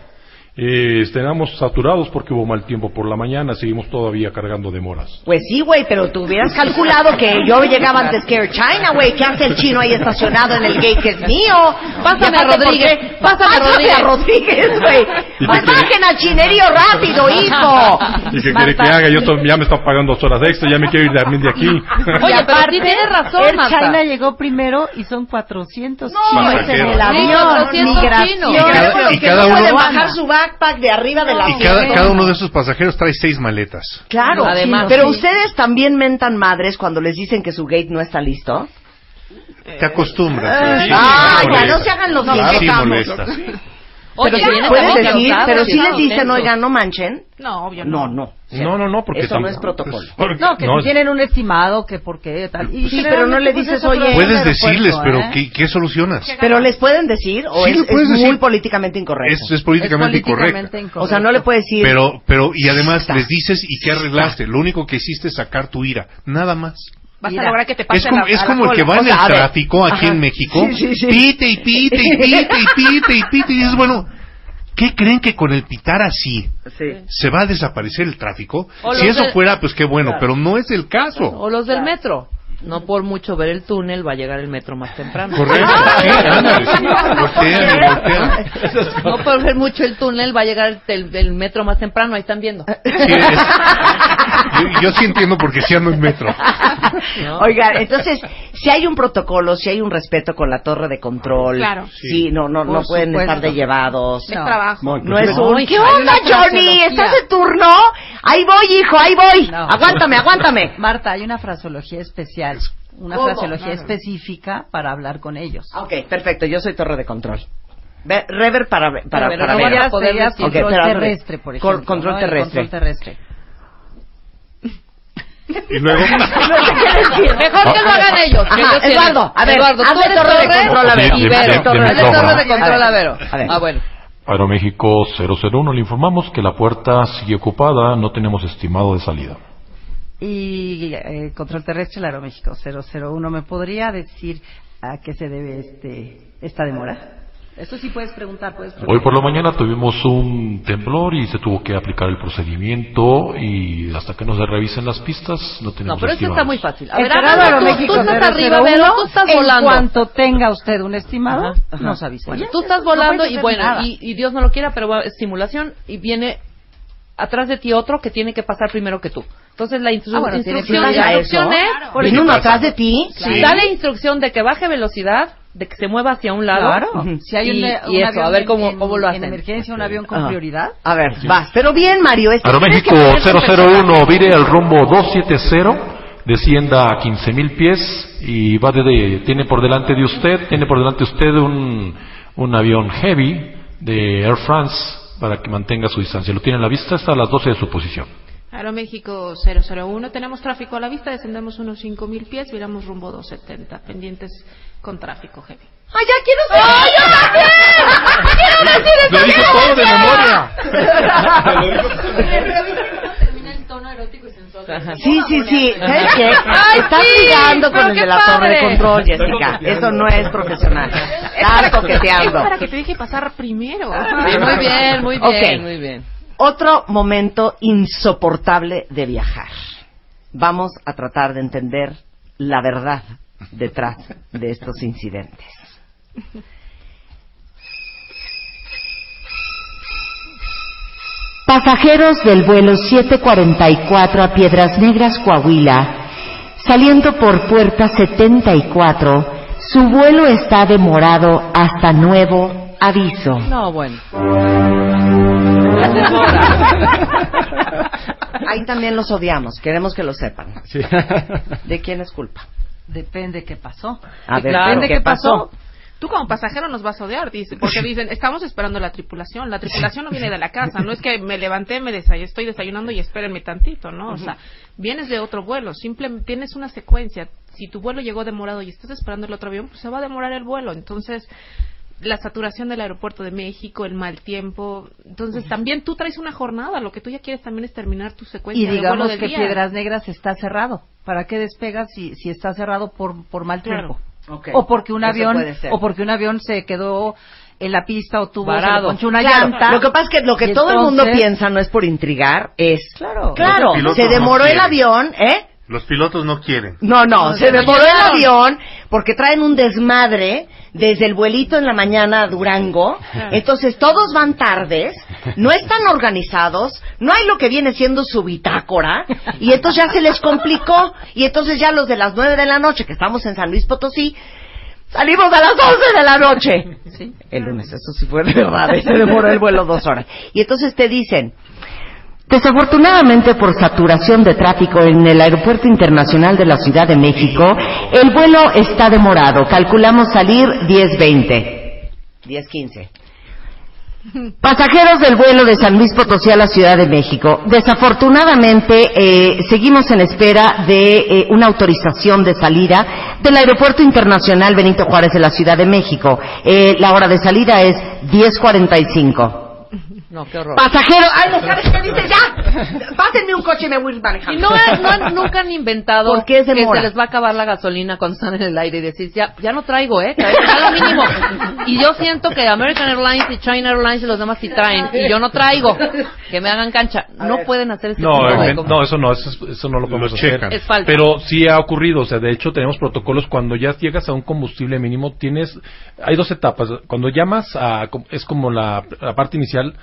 Eh, estamos saturados porque hubo mal tiempo por la mañana, seguimos todavía cargando demoras. Pues sí, güey, pero tú hubieras calculado que yo llegaba antes que Air China, güey. ¿Qué hace el chino ahí estacionado en el gate que es mío? Pásame a aparte, ¿por Rodríguez, pásame a Rodríguez. a Rodríguez, güey. ¿Y Pues bajen al chinerío rápido, hijo. ¿Y qué quiere que haga? Yo ya me está pagando dos horas extra, ya me quiero ir también de aquí. Oye, pero sí tienes razón, Air Marta. China llegó primero y son 400 No, chinos en el avión. 400 migración. Y Y cada- no uno- pueden bajar su backpack de arriba de la Y cada, cada uno de esos pasajeros trae seis maletas. Claro, Además, pero sí. ustedes también mentan madres cuando les dicen que su gate no está listo. Te acostumbras. Sí, ah, sí, ya molesta. no se hagan los Claro, sí molesta. Pero pueden también decir, pero sí les dicen, oigan, no manchen. No, obvio No, no. no. No, no, no, porque Eso no es protocolo. porque- No, que no, si tienen un estimado, que por qué, tal. Y Sí, pero no le pues, dices, oye, Puedes decirles, pero ¿eh? ¿qué, qué solucionas? Pero les pueden decir o Sí, es, puedes es muy decir. políticamente incorrecto. Es, es políticamente, Es políticamente incorrecto. o sea, no le puedes decir. Pero, pero, y además Está. les dices, ¿y qué arreglaste? Lo único que hiciste es sacar tu ira. Nada más. Vas Mira, a lograr que te pase Es como, la, es como el que va en el tráfico aquí Ajá. en México. Sí, sí, sí. Pite y pite y pite y pite y pite. Y dices, bueno, ¿qué creen que con el pitar así Sí. se va a desaparecer el tráfico? O Si eso del- fuera, pues qué bueno, pero no es el caso. O los del metro. No por mucho ver el túnel va a llegar el metro más temprano. Correcto. Sí, ándale, sí. Voltean y voltean. No por ver mucho el túnel va a llegar el, el metro más temprano. Ahí están viendo. Sí, es- yo, yo sí entiendo porque sí ando en metro. ¿no? Oigan, entonces, si hay un protocolo, si hay un respeto con la torre de control, Claro. sí, no, no, pueden supuesto. estar de llevados. Es No. trabajo. No es un... ¿Qué onda, Johnny? ¿Estás de turno? Ahí voy, hijo, ahí voy. No. Aguántame, aguántame. Marta, hay una fraseología especial, una ¿Cómo? fraseología No, no. específica para hablar con ellos. Ok, perfecto, yo soy torre de control. Ve- rever para, para, Pero para no ver. vayas a poder decir- Ok, control terrestre, por Cor- ejemplo. control ¿no? Terrestre. Control terrestre. Y luego, Mejor que lo hagan ellos. Ajá, Eduardo, a ver, Eduardo, tú eres torre de control, a Vero. Hazle torre de control a Vero. A ver. Ah, bueno. Aeroméxico 001, le informamos que la puerta sigue ocupada, no tenemos estimado de salida. Y eh, control terrestre, el Aeroméxico 001. ¿Me podría decir a qué se debe este esta demora? Eso sí puedes preguntar, puedes preguntar. Hoy por la mañana tuvimos un temblor y se tuvo que aplicar el procedimiento y hasta que no se revisen las pistas no tenemos No, pero eso está muy fácil. A ver, tú, estás 001, arriba, Vero, tú estás En volando. cuanto tenga usted un estimado, Ajá, ajá. nos avisa. Bueno, tú estás volando y bueno, y, y Dios no lo quiera, pero va, es simulación y viene atrás de ti otro que tiene que pasar primero que tú. Entonces la instru- Ah, bueno, instrucción, pasar la eso. instrucción es, Por ¿Viene uno atrás de ti? Sí. Dale instrucción de que baje velocidad, de que se mueva hacia un lado. Claro. Si hay un, Y- un y eso, avión a ver en- cómo- en, cómo lo en hacen. emergencia, un avión con Ajá. prioridad. A ver, vas. Pero bien, Mario. Este Aeroméxico tienes que poner tu 001, vire al rumbo 270, descienda a 15.000 pies y va de, de- tiene por delante de usted, tiene por delante de usted un, un avión heavy de Air France para que mantenga su distancia. Lo tiene a la vista hasta las 12 de su posición. Aeroméxico 001, tenemos tráfico a la vista, descendemos unos 5.000 pies, viramos rumbo 270, pendientes con tráfico heavy. ¡Ay, ya quiero saber! ¡Yo también! ¡Quiero decir Lo dijo todo de memoria. Termina el tono erótico y sensual. Sí, sí, sí. ¿Sabes qué? Ay, Estás ligando con el de la torre de control, Jessica. Eso no es profesional. Estás Es coqueteando. para que te deje pasar primero. Sí, muy bien, muy bien, Ok. muy bien. Otro momento insoportable de viajar. Vamos a tratar de entender la verdad detrás de estos incidentes. Pasajeros del vuelo 744 a Piedras Negras, Coahuila, saliendo por puerta 74, su vuelo está demorado hasta nuevo aviso. No, bueno. Ahí también los odiamos, queremos que lo sepan. Sí. ¿De quién es culpa? Depende qué pasó. A ver, Claro. ¿qué pasó? Tú como pasajero nos vas a odiar, dice, porque dicen, estamos esperando la tripulación. La tripulación no viene de la casa, no es que me levanté, me desay estoy desayunando y espérenme tantito, ¿no? O sea, vienes de otro vuelo, simplemente tienes una secuencia. Si tu vuelo llegó demorado y estás esperando el otro avión, pues se va a demorar el vuelo. Entonces, la saturación del aeropuerto de México, el mal tiempo. Entonces, también tú traes una jornada, lo que tú ya quieres también es terminar tu secuencia Y de vuelo digamos del que día. Piedras Negras está cerrado. ¿Para qué despegas si, si está cerrado por, por mal Claro. tiempo? O porque un avión o porque un avión se quedó en la pista o tuvo se ponchó una Claro, llanta. Lo que pasa es que lo que Y todo el mundo piensa no es por intrigar, es Claro. claro, se no demoró el avión, ¿eh? Los pilotos no quieren. No, no, No, se demoró el avión porque traen un desmadre desde el vuelito en la mañana a Durango. Entonces todos van tardes, no están organizados, no hay lo que viene siendo su bitácora y entonces ya se les complicó y entonces ya los de las nueve de la noche que estamos en San Luis Potosí salimos a las once de la noche. El lunes, eso sí fue de verdad, se demoró el vuelo dos horas. Y entonces te dicen, Desafortunadamente por saturación de tráfico en el Aeropuerto Internacional de la Ciudad de México, el vuelo está demorado. Calculamos salir 10.20. 10-15. Pasajeros del vuelo de San Luis Potosí a la Ciudad de México. Desafortunadamente, eh, seguimos en espera de eh, una autorización de salida del Aeropuerto Internacional Benito Juárez de la Ciudad de México. Eh, la hora de salida es 10.45. No, qué horror. Pasajero, ay, no sabes qué dice ya. Pásenme un coche y me voy a ir manejando. Y no, es- no han- nunca han inventado ¿Por qué es que se les va a acabar la gasolina cuando están en el aire y decir, ya, ya no traigo, ¿eh? Traigo ya lo mínimo. Y yo siento que American Airlines y China Airlines y los demás sí traen, y yo no traigo. Que me hagan cancha. No pueden hacer ese No, tipo de cosas. no, eso no, eso, es- eso no lo podemos Lo hacer. checan. Es falso. Pero sí ha ocurrido, o sea, de hecho tenemos protocolos cuando ya llegas a un combustible mínimo, tienes, hay dos etapas. Cuando llamas a, es como la, la parte inicial,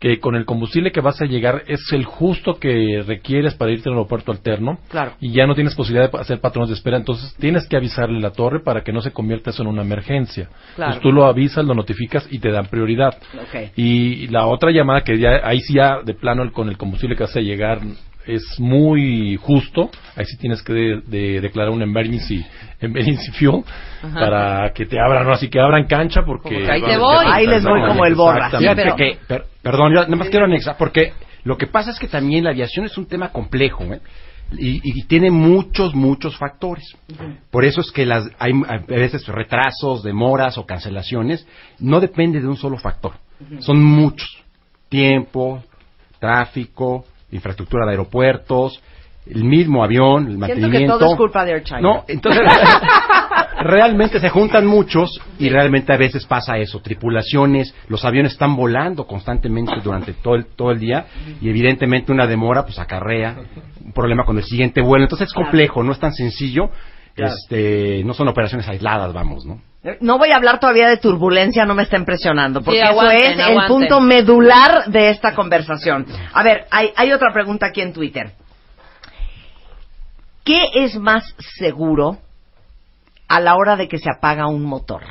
que con el combustible que vas a llegar es el justo que requieres para irte al aeropuerto alterno. Claro. Y ya no tienes posibilidad de hacer patrones de espera, entonces tienes que avisarle a la torre para que no se convierta eso en una emergencia. Claro. Entonces tú lo avisas, lo notificas y te dan prioridad. Ok. Y la otra llamada que ya, ahí sí ya de plano el- con el combustible que vas a llegar es muy justo, ahí sí tienes que de- de declarar un emergency, emergency fuel Ajá. para que te abran, ¿no? así que abran cancha porque... Ahí te voy. Ahí les voy como el borra. Exactamente. Fíjate que, per- perdón, yo nada más quiero anexar, porque lo que pasa es que también la aviación es un tema complejo, ¿eh? Y, y tiene muchos, muchos factores. Por eso es que las, hay a veces retrasos, demoras o cancelaciones. No depende de un solo factor. Son muchos. Tiempo, tráfico, infraestructura de aeropuertos, el mismo avión, el Siento que mantenimiento. todo es culpa de Air China. No, entonces... realmente se juntan muchos y realmente a veces pasa eso. Tripulaciones, los aviones están volando constantemente durante todo el, todo el día y evidentemente una demora pues acarrea un problema con el siguiente vuelo. Entonces es complejo, no es tan sencillo. Este, no son operaciones aisladas, vamos, ¿no? No voy a hablar todavía de turbulencia, no me está impresionando, porque Sí, aguanten, eso es el punto medular de esta conversación. A ver, hay, hay otra pregunta aquí en Twitter. ¿Qué es más seguro a la hora de que se apaga un motor?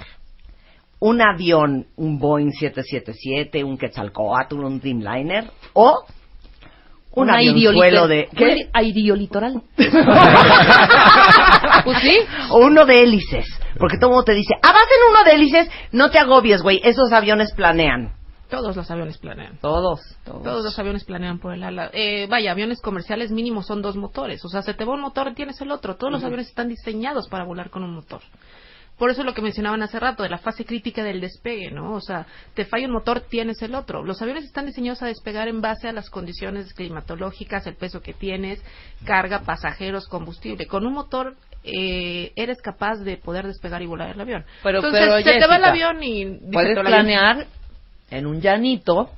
¿Un avión, un Boeing 777, un Quetzalcoatl, un Dreamliner o un avionzuelo de... ¿Qué? un aeriolitoral. pues sí. O uno de hélices. Porque todo el mundo te dice, ah, vas en uno de hélices, no te agobies, güey, esos aviones planean. Todos los aviones planean. Todos, Todos los aviones planean por el ala. Eh, vaya, aviones comerciales mínimo son dos motores. O sea, se te va un motor, tienes el otro. Todos los aviones están diseñados para volar con un motor. Por eso lo que mencionaban hace rato, de la fase crítica del despegue, ¿no? O sea, te falla un motor, tienes el otro. Los aviones están diseñados a despegar en base a las condiciones climatológicas, el peso que tienes, carga, pasajeros, combustible. Con un motor eh, eres capaz de poder despegar y volar el avión. Pero, Entonces, pero, se te va el avión y... Puedes planear en un llanito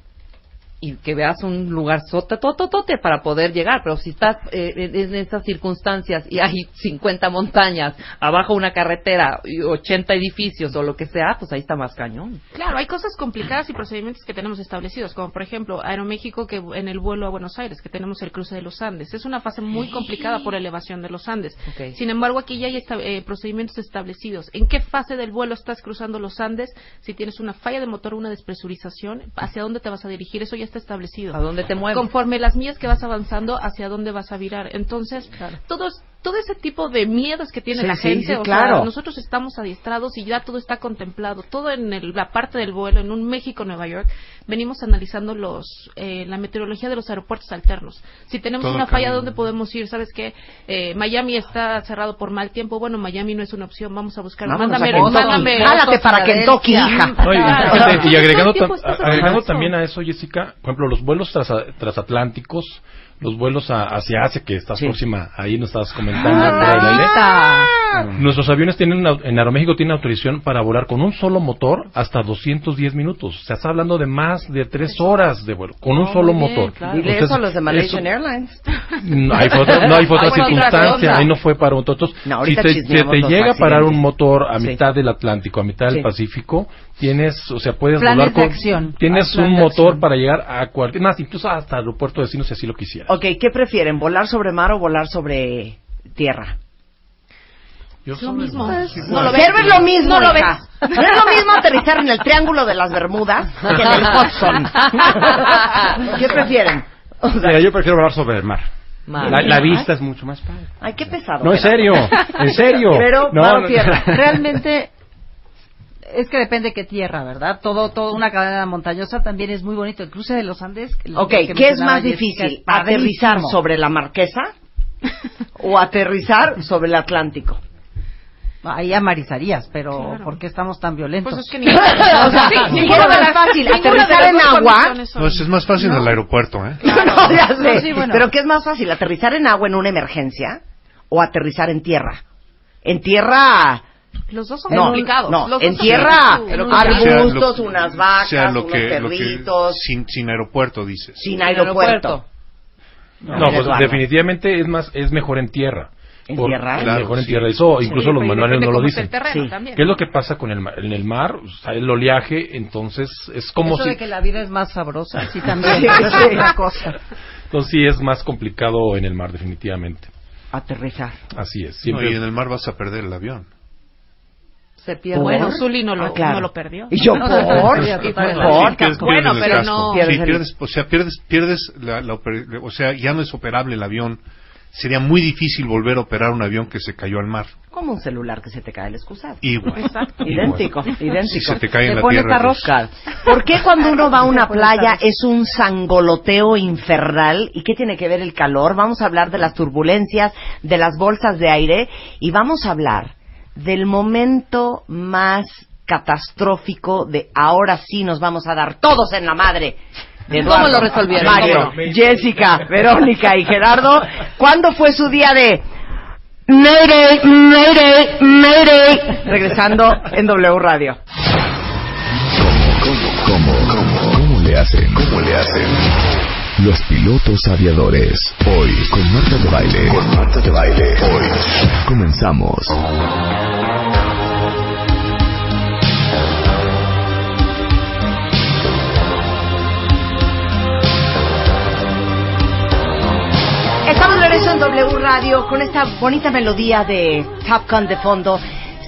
y que veas un lugar sotototote para poder llegar, pero si estás eh, en estas circunstancias y hay 50 montañas, abajo una carretera y 80 edificios o lo que sea, pues ahí está más cañón. Claro, hay cosas complicadas y procedimientos que tenemos establecidos, como por ejemplo Aeroméxico que en el vuelo a Buenos Aires, que tenemos el cruce de los Andes. Es una fase muy complicada por elevación de los Andes. Sin embargo, aquí ya hay esta- eh, procedimientos establecidos. ¿En qué fase del vuelo estás cruzando los Andes? Si tienes una falla de motor, una despresurización, ¿hacia dónde te vas a dirigir? Eso ya está establecido. ¿A dónde te mueves? Conforme las millas que vas avanzando, hacia dónde vas a virar. Entonces, todos todo ese tipo de miedos que tiene Sí, la gente, sí, o claro. sea, nosotros estamos adiestrados y ya todo está contemplado, todo en el- la parte del vuelo, en un México-Nueva York, venimos analizando los eh, la meteorología de los aeropuertos alternos. Si tenemos Todo una falla, cambia. ¿dónde podemos ir? ¿Sabes qué? Eh, Miami está cerrado por mal tiempo, bueno, Miami no es una opción, vamos a buscar, Vámonos mándame, a Kentucky. mándame- Jálate para Kentucky, hija. No, y, Claro. y agregando, tam- también a eso, Jessica, por ejemplo, los vuelos trasa- transatlánticos, los vuelos a- hacia Asia, que estás próxima, ahí nos estabas comentando. aire. Nuestros aviones tienen, en Aeroméxico tienen autorización para volar con un solo motor hasta 210 minutos. O sea, está hablando de más de tres horas de vuelo, con un Oh, solo bien, motor. claro. Dile Entonces, eso a los de Malaysian eso- Airlines. no, fue otra, no, otra otra circunstancia, ahí no fue para nosotros. No, si te, te los llega a parar un motor a Sí. mitad del Atlántico, a mitad Sí. del Pacífico, tienes, o sea, puedes Planes volar de con, acción. tienes Ah, un de motor acción. para llegar a cualquier, más, incluso hasta el aeropuerto de destino si así lo quisieras. Ok, ¿qué prefieren? ¿Volar sobre mar o volar sobre tierra? Yo Es lo mismo. Sí, No lo ves. Pero es lo mismo, No lo hija. No es lo mismo aterrizar en el Triángulo de las Bermudas que en el Hudson. ¿Qué prefieren? O sea, Mira, yo prefiero volar sobre el mar. La, la vista es mucho más padre. ay, qué pesado. No, en pero- serio, en serio. Pero, no, no. tierra. Realmente es que depende qué tierra, ¿verdad? Todo, todo una cadena montañosa también es muy bonito. El cruce de los Andes. Ok, que ¿qué es más difícil? ¿Aterrizar sobre la Marquesa o aterrizar sobre el Atlántico? Ahí amarizarías, pero Claro. ¿por qué estamos tan violentos? Pues es que ni- o sea, Sí, ¿qué ninguna es de más las- fácil? ¿Aterrizar en agua? No, es más fácil en el aeropuerto, ¿eh? No, ya sé. No, sí, bueno. Pero ¿qué es más fácil? ¿Aterrizar en agua en una emergencia o aterrizar en tierra? En tierra... Los dos son No, complicados. no, Los en tierra, arbustos, Sea lo- unas vacas, sea lo unos que, lo que- perritos, sin, sin aeropuerto, dices. sin aeropuerto. No, pues Eduardo. definitivamente es más, es mejor en tierra. ¿En Por- tierra? Claro, mejor en sí. tierra. Eso incluso Sí, los manuales no lo dicen. el terreno Sí. también. ¿Qué es lo que pasa con el mar? En el mar, o sea, el oleaje, entonces es como Eso si... de que la vida es más sabrosa, sí también. Es otra cosa. Entonces sí es más complicado en el mar, definitivamente. Aterrizar. Así es. No, Siempre y en el mar vas a perder el avión. Se pierde. Bueno, ¿Por? Zully no lo, Ah, claro. no lo perdió. ¿Y yo por? Sí, ¿Y por? Sí, bueno, pero no- Pierdes Sí, el- pierdes, o sea, pierdes, pierdes la, la o sea, ya no es operable el avión. Sería muy difícil volver a operar un avión que se cayó al mar. Como un celular que se te cae el excusado. Igual. Exacto. Idéntico, idéntico. Si se te cae en la tierra, pues. ¿Por qué cuando uno va a una playa es un sangoloteo infernal? ¿Y qué tiene que ver el calor? Vamos a hablar de las turbulencias, de las bolsas de aire y vamos a hablar del momento más catastrófico de ahora sí nos vamos a dar todos en la madre. de ¿Cómo lo resolvieron? Mario. Jessica, Verónica y Gerardo. ¿Cuándo fue su día de Mayday, mayday, mayday. Regresando en W Radio. ¿Cómo, cómo, cómo, cómo le hacen? ¿Cómo le hacen? Los pilotos aviadores. Hoy con Marta de Baile. Con Marta de Baile. Hoy comenzamos. Estamos de regreso en W Radio con esta bonita melodía de Top Gun de fondo,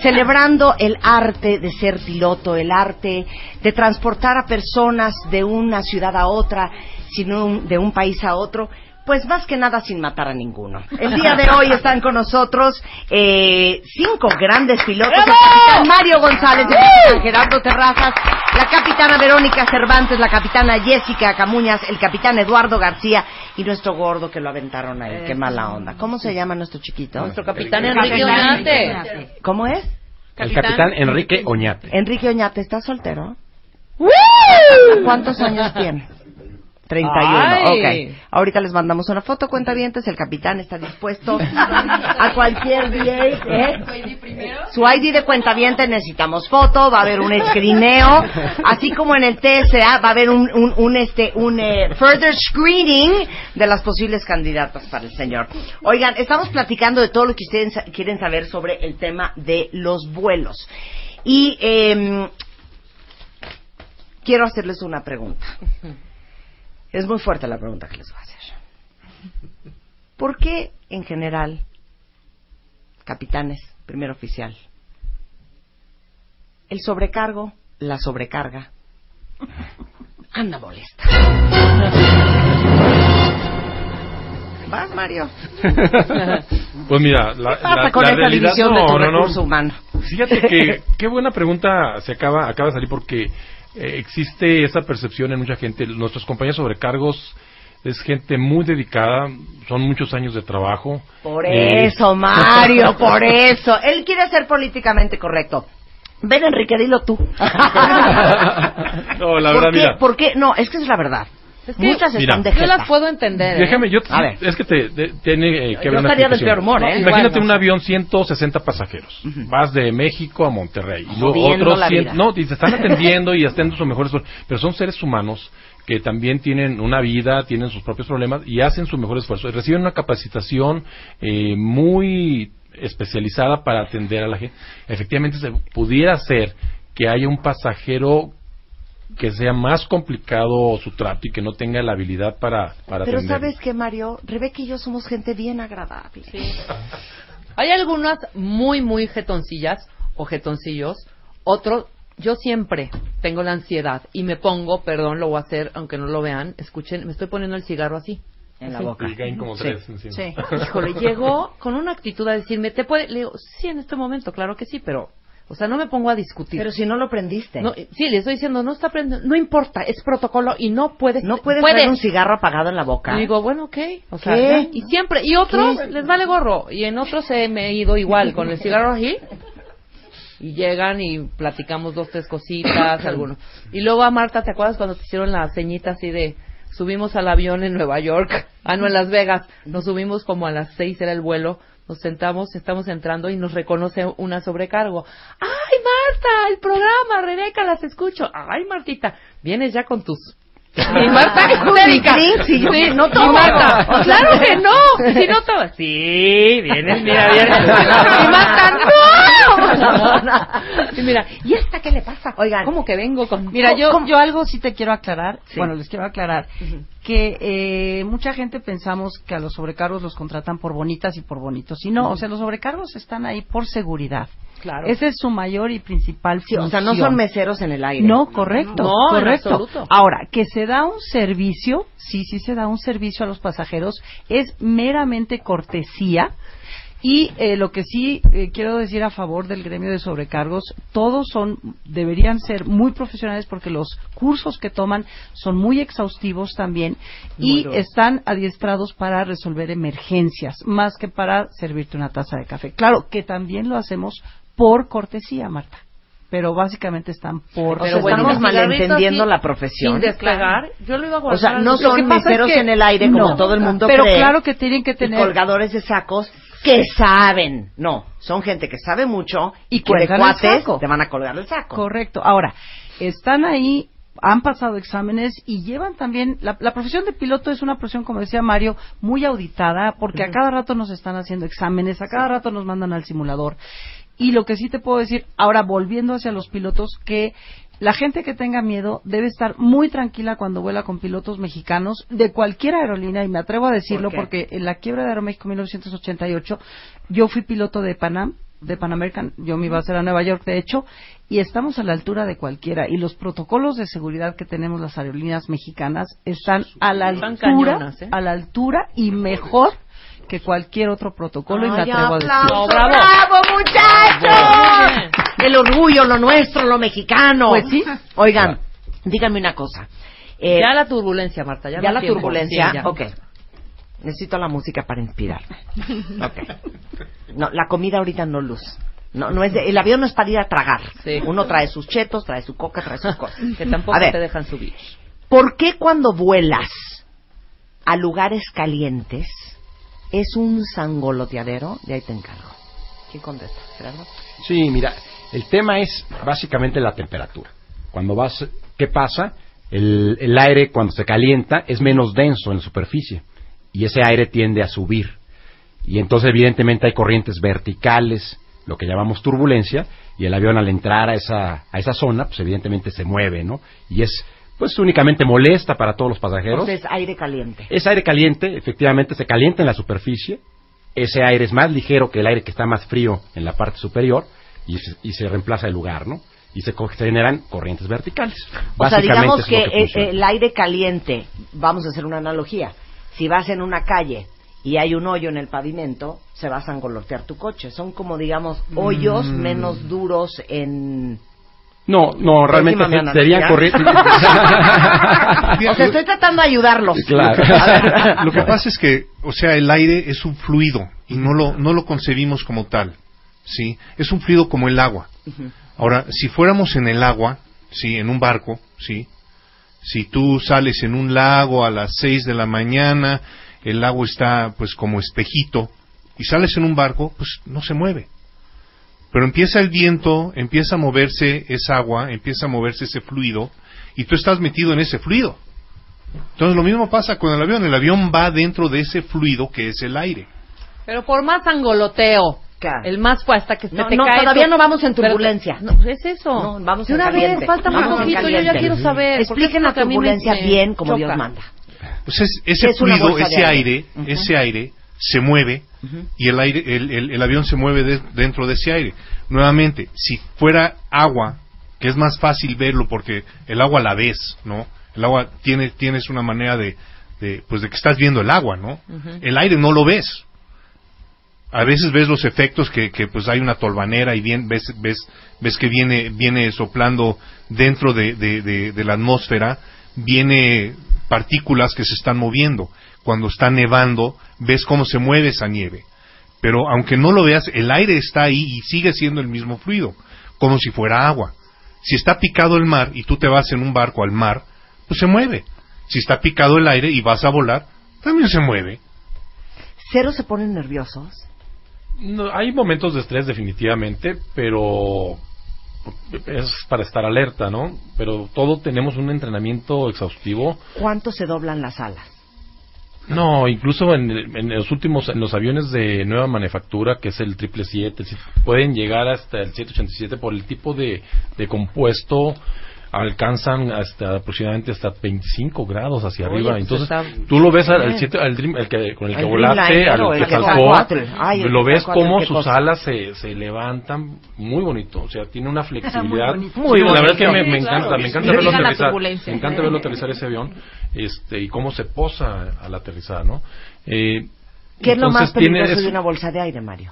celebrando el arte de ser piloto, el arte de transportar a personas de una ciudad a otra, sino de un país a otro. Pues más que nada sin matar a ninguno. El día de hoy están con nosotros eh, cinco grandes pilotos. El capitán Mario González, el capitán Gerardo Terrazas, la capitana Verónica Cervantes, la capitana Jessica Camuñas, el capitán Eduardo García y nuestro gordo que lo aventaron ahí. Qué mala onda. ¿Cómo se llama nuestro chiquito? Nuestro capitán Enrique Oñate. ¿Cómo es? El capitán Enrique Oñate. Enrique Oñate, ¿estás soltero? ¿Cuántos años tiene? 31, Ay. ok. Ahorita les mandamos una foto, cuentavientes. El capitán está dispuesto a cualquier día. ¿eh? Su ID de cuentaviente necesitamos foto, va a haber un escrineo, así como en el TSA va a haber un, un, un, este, un eh, further screening de las posibles candidatas para el señor. Oigan, estamos platicando de todo lo que ustedes quieren saber sobre el tema de los vuelos. Y em, quiero hacerles una pregunta. Es muy fuerte la pregunta que les voy a hacer. ¿Por qué, en general, capitanes, primer oficial, el sobrecargo, la sobrecarga, anda molesta? ¿Vas, Mario? Pues mira, la, ¿Qué pasa la- con la esa realidad división de no, tu no, humano? Fíjate que qué buena pregunta se acaba acaba de salir porque eh, existe esa percepción en mucha gente. Nuestros compañeros sobrecargos es gente muy dedicada, son muchos años de trabajo. Por Eh, eso, Mario, por eso. Él quiere ser políticamente correcto. Ven, Enrique, dilo tú. no, la ¿Por verdad, qué? mira. ¿Por qué? No, es que es la verdad. Es que Muchas Mira, están de yo las puedo entender. ¿eh? Déjame, yo A ver. es que te, tiene eh, que Yo estaría del peor humor, ¿eh? Imagínate Igual, no un avión 160 pasajeros. Vas de México a Monterrey. Y luego otros la 100 vida. no, y te están atendiendo y haciendo su mejor esfuerzo, pero son seres humanos que también tienen una vida, tienen sus propios problemas y hacen su mejor esfuerzo. Y reciben una capacitación eh, muy especializada para atender a la gente. Efectivamente, se pudiera ser que haya un pasajero que sea más complicado su trato y que no tenga la habilidad para, para Pero atender. ¿sabes qué, Mario? Rebeca y yo somos gente bien agradable. Hay algunas muy, muy jetoncillas o jetoncillos. Otros, yo siempre tengo la ansiedad y me pongo, perdón, lo voy a hacer, aunque no lo vean, escuchen, me estoy poniendo el cigarro así. En la Así. boca. Y caen como Sí. tres encima. Sí. Híjole, llegó con una actitud a decirme, ¿te puede? Le digo, sí, en este momento, claro que sí, pero, o sea, no me pongo a discutir. Pero si no lo prendiste. No, sí, le estoy diciendo, no está prendiendo, no importa, es protocolo y no puedes. No puedes traer un cigarro apagado en la boca. Y digo, bueno, ok. O sea, y siempre, y otros ¿Qué? les vale gorro. Y en otros he, me he ido igual, con el cigarro así. Y llegan y platicamos dos, tres cositas, algunos. Y luego a Marta, ¿te acuerdas cuando te hicieron la ceñita así de subimos al avión en Nueva York? Ah, no, en Las Vegas. Nos subimos como a las seis era el vuelo. Nos sentamos, estamos entrando y nos reconoce una sobrecargo. ¡Ay, Marta! El programa, Rebeca, las escucho. ¡Ay, Martita! Vienes ya con tus y Marta histérica. y yo, Sí, no y tomo. Marta, "Oh, claro que no. Si no tomas. Sí, vienes, mira, vienes. Y Marta, no. Y mira, ¿y esta qué le pasa? Oigan. ¿Cómo que vengo con.? Mira, yo, ¿Cómo? yo algo sí te quiero aclarar. Sí. Bueno, les quiero aclarar que eh, mucha gente pensamos que a los sobrecargos los contratan por bonitas y por bonitos. Y no, o sea, los sobrecargos están ahí por seguridad. Claro. Esa es su mayor y principal Sí, o sea, no función. son meseros en el aire. No, correcto, No, en correcto. absoluto. Ahora, que se da un servicio, sí, sí se da un servicio a los pasajeros, es meramente cortesía. Y eh, lo que sí eh, quiero decir a favor del gremio de sobrecargos, todos son, deberían ser muy profesionales porque los cursos que toman son muy exhaustivos también y están adiestrados para resolver emergencias, más que para servirte una taza de café. Claro que también lo hacemos por cortesía, Marta, pero básicamente están por O sea, estamos malentendiendo la profesión. Sin despegar, yo lo iba a guardar. O sea, no son es meseros que- en el aire no, como todo el mundo pero cree. claro que tienen que y tener colgadores de sacos que saben. No, son gente que sabe mucho y, Y que de cuates te van a colgar el saco. Correcto. Ahora, están ahí, han pasado exámenes y llevan también. La, la profesión de piloto es una profesión, como decía Mario, muy auditada, porque a cada rato nos están haciendo exámenes, a cada rato nos mandan al simulador. Y lo que sí te puedo decir, ahora volviendo hacia los pilotos, que la gente que tenga miedo debe estar muy tranquila cuando vuela con pilotos mexicanos de cualquier aerolínea, y me atrevo a decirlo porque en la quiebra de Aeroméxico 1988 yo fui piloto de Panam, de Pan American, yo me iba a hacer a Nueva York de hecho, y estamos a la altura de cualquiera. Y los protocolos de seguridad que tenemos las aerolíneas mexicanas están a la altura, cañonas, ¿eh? a la altura y mejor que cualquier otro protocolo, y me atrevo a aplauso, decirlo. bravo, muchachos. El orgullo, lo nuestro, lo mexicano. Pues sí. Oigan, díganme una cosa. Eh, ya la turbulencia, Marta. Ya, ya no la tiempo. turbulencia. Sí, ya. ok. Necesito la música para inspirarme. Ok. No, la comida ahorita no luz. No, no es de- el avión no es para ir a tragar. Sí. Uno trae sus chetos, trae su coca, trae sus cosas. Que tampoco ver. te dejan subir. ¿Por qué cuando vuelas a lugares calientes es un sangoloteadero? De ahí te encargo. ¿Quién contesta? ¿Gerardo? Sí, mira, el tema es básicamente la temperatura. Cuando vas, ¿qué pasa? El, el aire cuando se calienta es menos denso en la superficie y ese aire tiende a subir. Y entonces evidentemente hay corrientes verticales, lo que llamamos turbulencia, y el avión al entrar a esa, a esa zona, pues evidentemente se mueve, ¿no? Y es pues únicamente molesta para todos los pasajeros. Entonces, aire caliente. Es aire caliente, efectivamente se calienta en la superficie. Ese aire es más ligero que el aire que está más frío en la parte superior y se, y se reemplaza el lugar, ¿no? Y se, co- se generan corrientes verticales. O sea, Básicamente digamos es que, lo que eh, funciona. el aire caliente, vamos a hacer una analogía. Si vas en una calle y hay un hoyo en el pavimento, se va a sangolotear tu coche. Son como, digamos, hoyos Mm. menos duros en... No, no, realmente analogía. corrientes. o sea, estoy tratando de ayudarlos. Claro. Lo que pasa es que, o sea, el aire es un fluido y no lo, no lo concebimos como tal, ¿sí? Es un fluido como el agua. Ahora, si fuéramos en el agua, ¿sí? En un barco, ¿sí? Si tú sales en un lago a las 6 de la mañana, el lago está pues como espejito, y sales en un barco, pues no se mueve. Pero empieza el viento, empieza a moverse esa agua, empieza a moverse ese fluido, y tú estás metido en ese fluido. Entonces lo mismo pasa con el avión. El avión va dentro de ese fluido que es el aire. Pero por más angoloteo, el más fue hasta que se No, te no, cae. todavía tu- no vamos en Pero- turbulencia. no, es eso. No, vamos De en una caliente. vez, falta en poquito, yo ya quiero saber. Expliquen la turbulencia me bien como Dios manda. Pues es- ese fluido, ese aire. ese aire se mueve y el aire, el, el- el avión se mueve de- dentro de ese aire. Nuevamente, si fuera agua, que es más fácil verlo porque el agua la ves, ¿no? El agua tiene, tienes una manera de, de, pues de que estás viendo el agua, ¿no? El aire no lo ves. A veces ves los efectos que, que pues hay una tolvanera y bien, ves, ves, ves que viene, viene soplando dentro de, de- de- de la atmósfera, viene partículas que se están moviendo. Cuando está nevando, ves cómo se mueve esa nieve. Pero aunque no lo veas, el aire está ahí y sigue siendo el mismo fluido, como si fuera agua. Si está picado el mar y tú te vas en un barco al mar, pues se mueve. Si está picado el aire y vas a volar, también se mueve. ¿Cero se ponen nerviosos? No, hay momentos de estrés definitivamente, pero es para estar alerta, ¿no? Pero todo tenemos un entrenamiento exhaustivo. ¿Cuánto se doblan las alas? No, incluso en, en los últimos, en los aviones de nueva manufactura, que es el 777, sí, pueden llegar hasta el 787 por el tipo de, de compuesto, alcanzan hasta aproximadamente hasta 25 grados hacia Oye, arriba. pues Entonces, tú lo ves al, siete- al Dream- el que, con el que El volaste, al el que saltó. Ay, lo ves como sus cosa. alas se, se levantan muy bonito. O sea, tiene una flexibilidad. bonito. Sí, Muy la verdad es que me, me Sí, encanta, claro. me encanta verlo aterrizar. Me encanta verlo aterrizar ese avión este, y cómo se posa al aterrizar, ¿no? Eh, ¿Qué es lo más entonces tiene- peligroso es- de una bolsa de aire, Mario?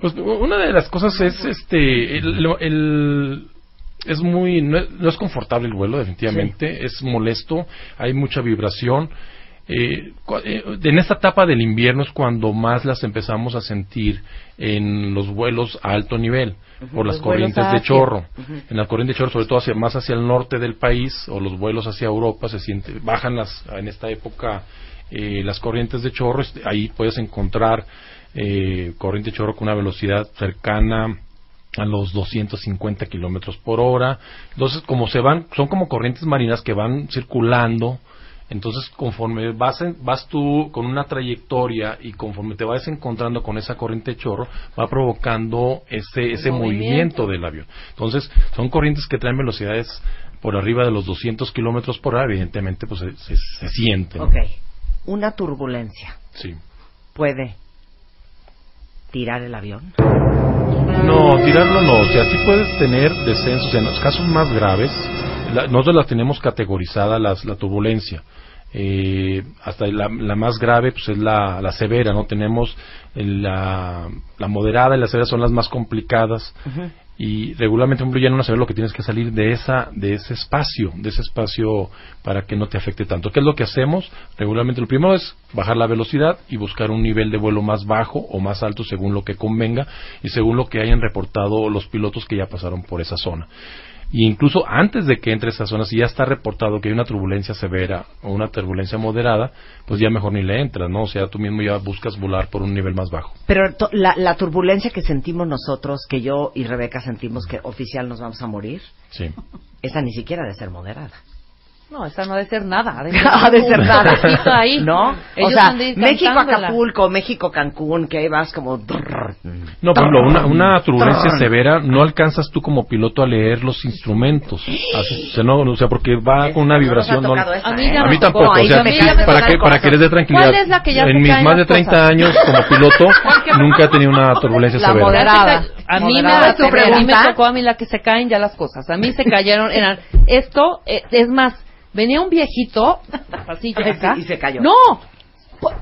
pues una de las cosas es este el- es muy no es, no es confortable el vuelo definitivamente es molesto hay mucha vibración. Eh, eh, en esta etapa del invierno es cuando más las empezamos a sentir en los vuelos a alto nivel por las corrientes de chorro. En la corriente de chorro sobre todo hacia más hacia el norte del país o los vuelos hacia Europa se siente bajan las en esta época eh, las corrientes de chorro este, ahí puedes encontrar eh, corriente chorro con una velocidad cercana a los 250 kilómetros por hora. Entonces, como se van, son como corrientes marinas que van circulando. Entonces, conforme vas, en- vas tú con una trayectoria y conforme te vas encontrando con esa corriente de chorro, va provocando ese, ese movimiento. del avión. Entonces, son corrientes que traen velocidades por arriba de los 200 kilómetros por hora, evidentemente, pues se, se, se sienten. Ok. Una turbulencia Sí. puede tirar el avión. No, tirarlo no. O sea, sí puedes tener descensos. En los casos más graves, la- nosotros las tenemos categorizada las, la turbulencia. Eh, hasta la, la más grave pues es la, la severa, ¿no? Tenemos la, la moderada y la severa son las más complicadas y regularmente, ya en una severa lo que tienes que salir de esa de ese espacio, de ese espacio para que no te afecte tanto. ¿Qué es lo que hacemos? Regularmente lo primero es bajar la velocidad y buscar un nivel de vuelo más bajo o más alto según lo que convenga y según lo que hayan reportado los pilotos que ya pasaron por esa zona. Y incluso antes de que entre esa zona, si ya está reportado que hay una turbulencia severa o una turbulencia moderada, pues ya mejor ni le entras, ¿no? O sea, tú mismo ya buscas volar por un nivel más bajo. Pero la, la turbulencia que sentimos nosotros, que yo y Rebeca sentimos que oficial nos vamos a morir, Sí. esa ni siquiera debe ser moderada. No, esa no ha de ser nada. Ha de Ha de ser nada. ahí. ¿No? o Ellos sea, han de ir México cantándola. Acapulco, México Cancún, que ahí vas como... No, por ejemplo, una, una turbulencia severa no alcanzas tú como piloto a leer los instrumentos. Así, o, sea, no, o sea, porque va con una vibración. no- esa, A mí ¿eh? a mí tampoco, o sea, para que, para que les dé tranquilidad. ¿Cuál es la que ya en mis más de las 30 cosas? años como piloto, nunca he tenido una turbulencia La severa. moderada. A mí, me, a mí me tocó a mí la que se caen ya las cosas. A mí se cayeron, eran, esto, eh, es más, venía un viejito, así ya acá. Y se cayó. No,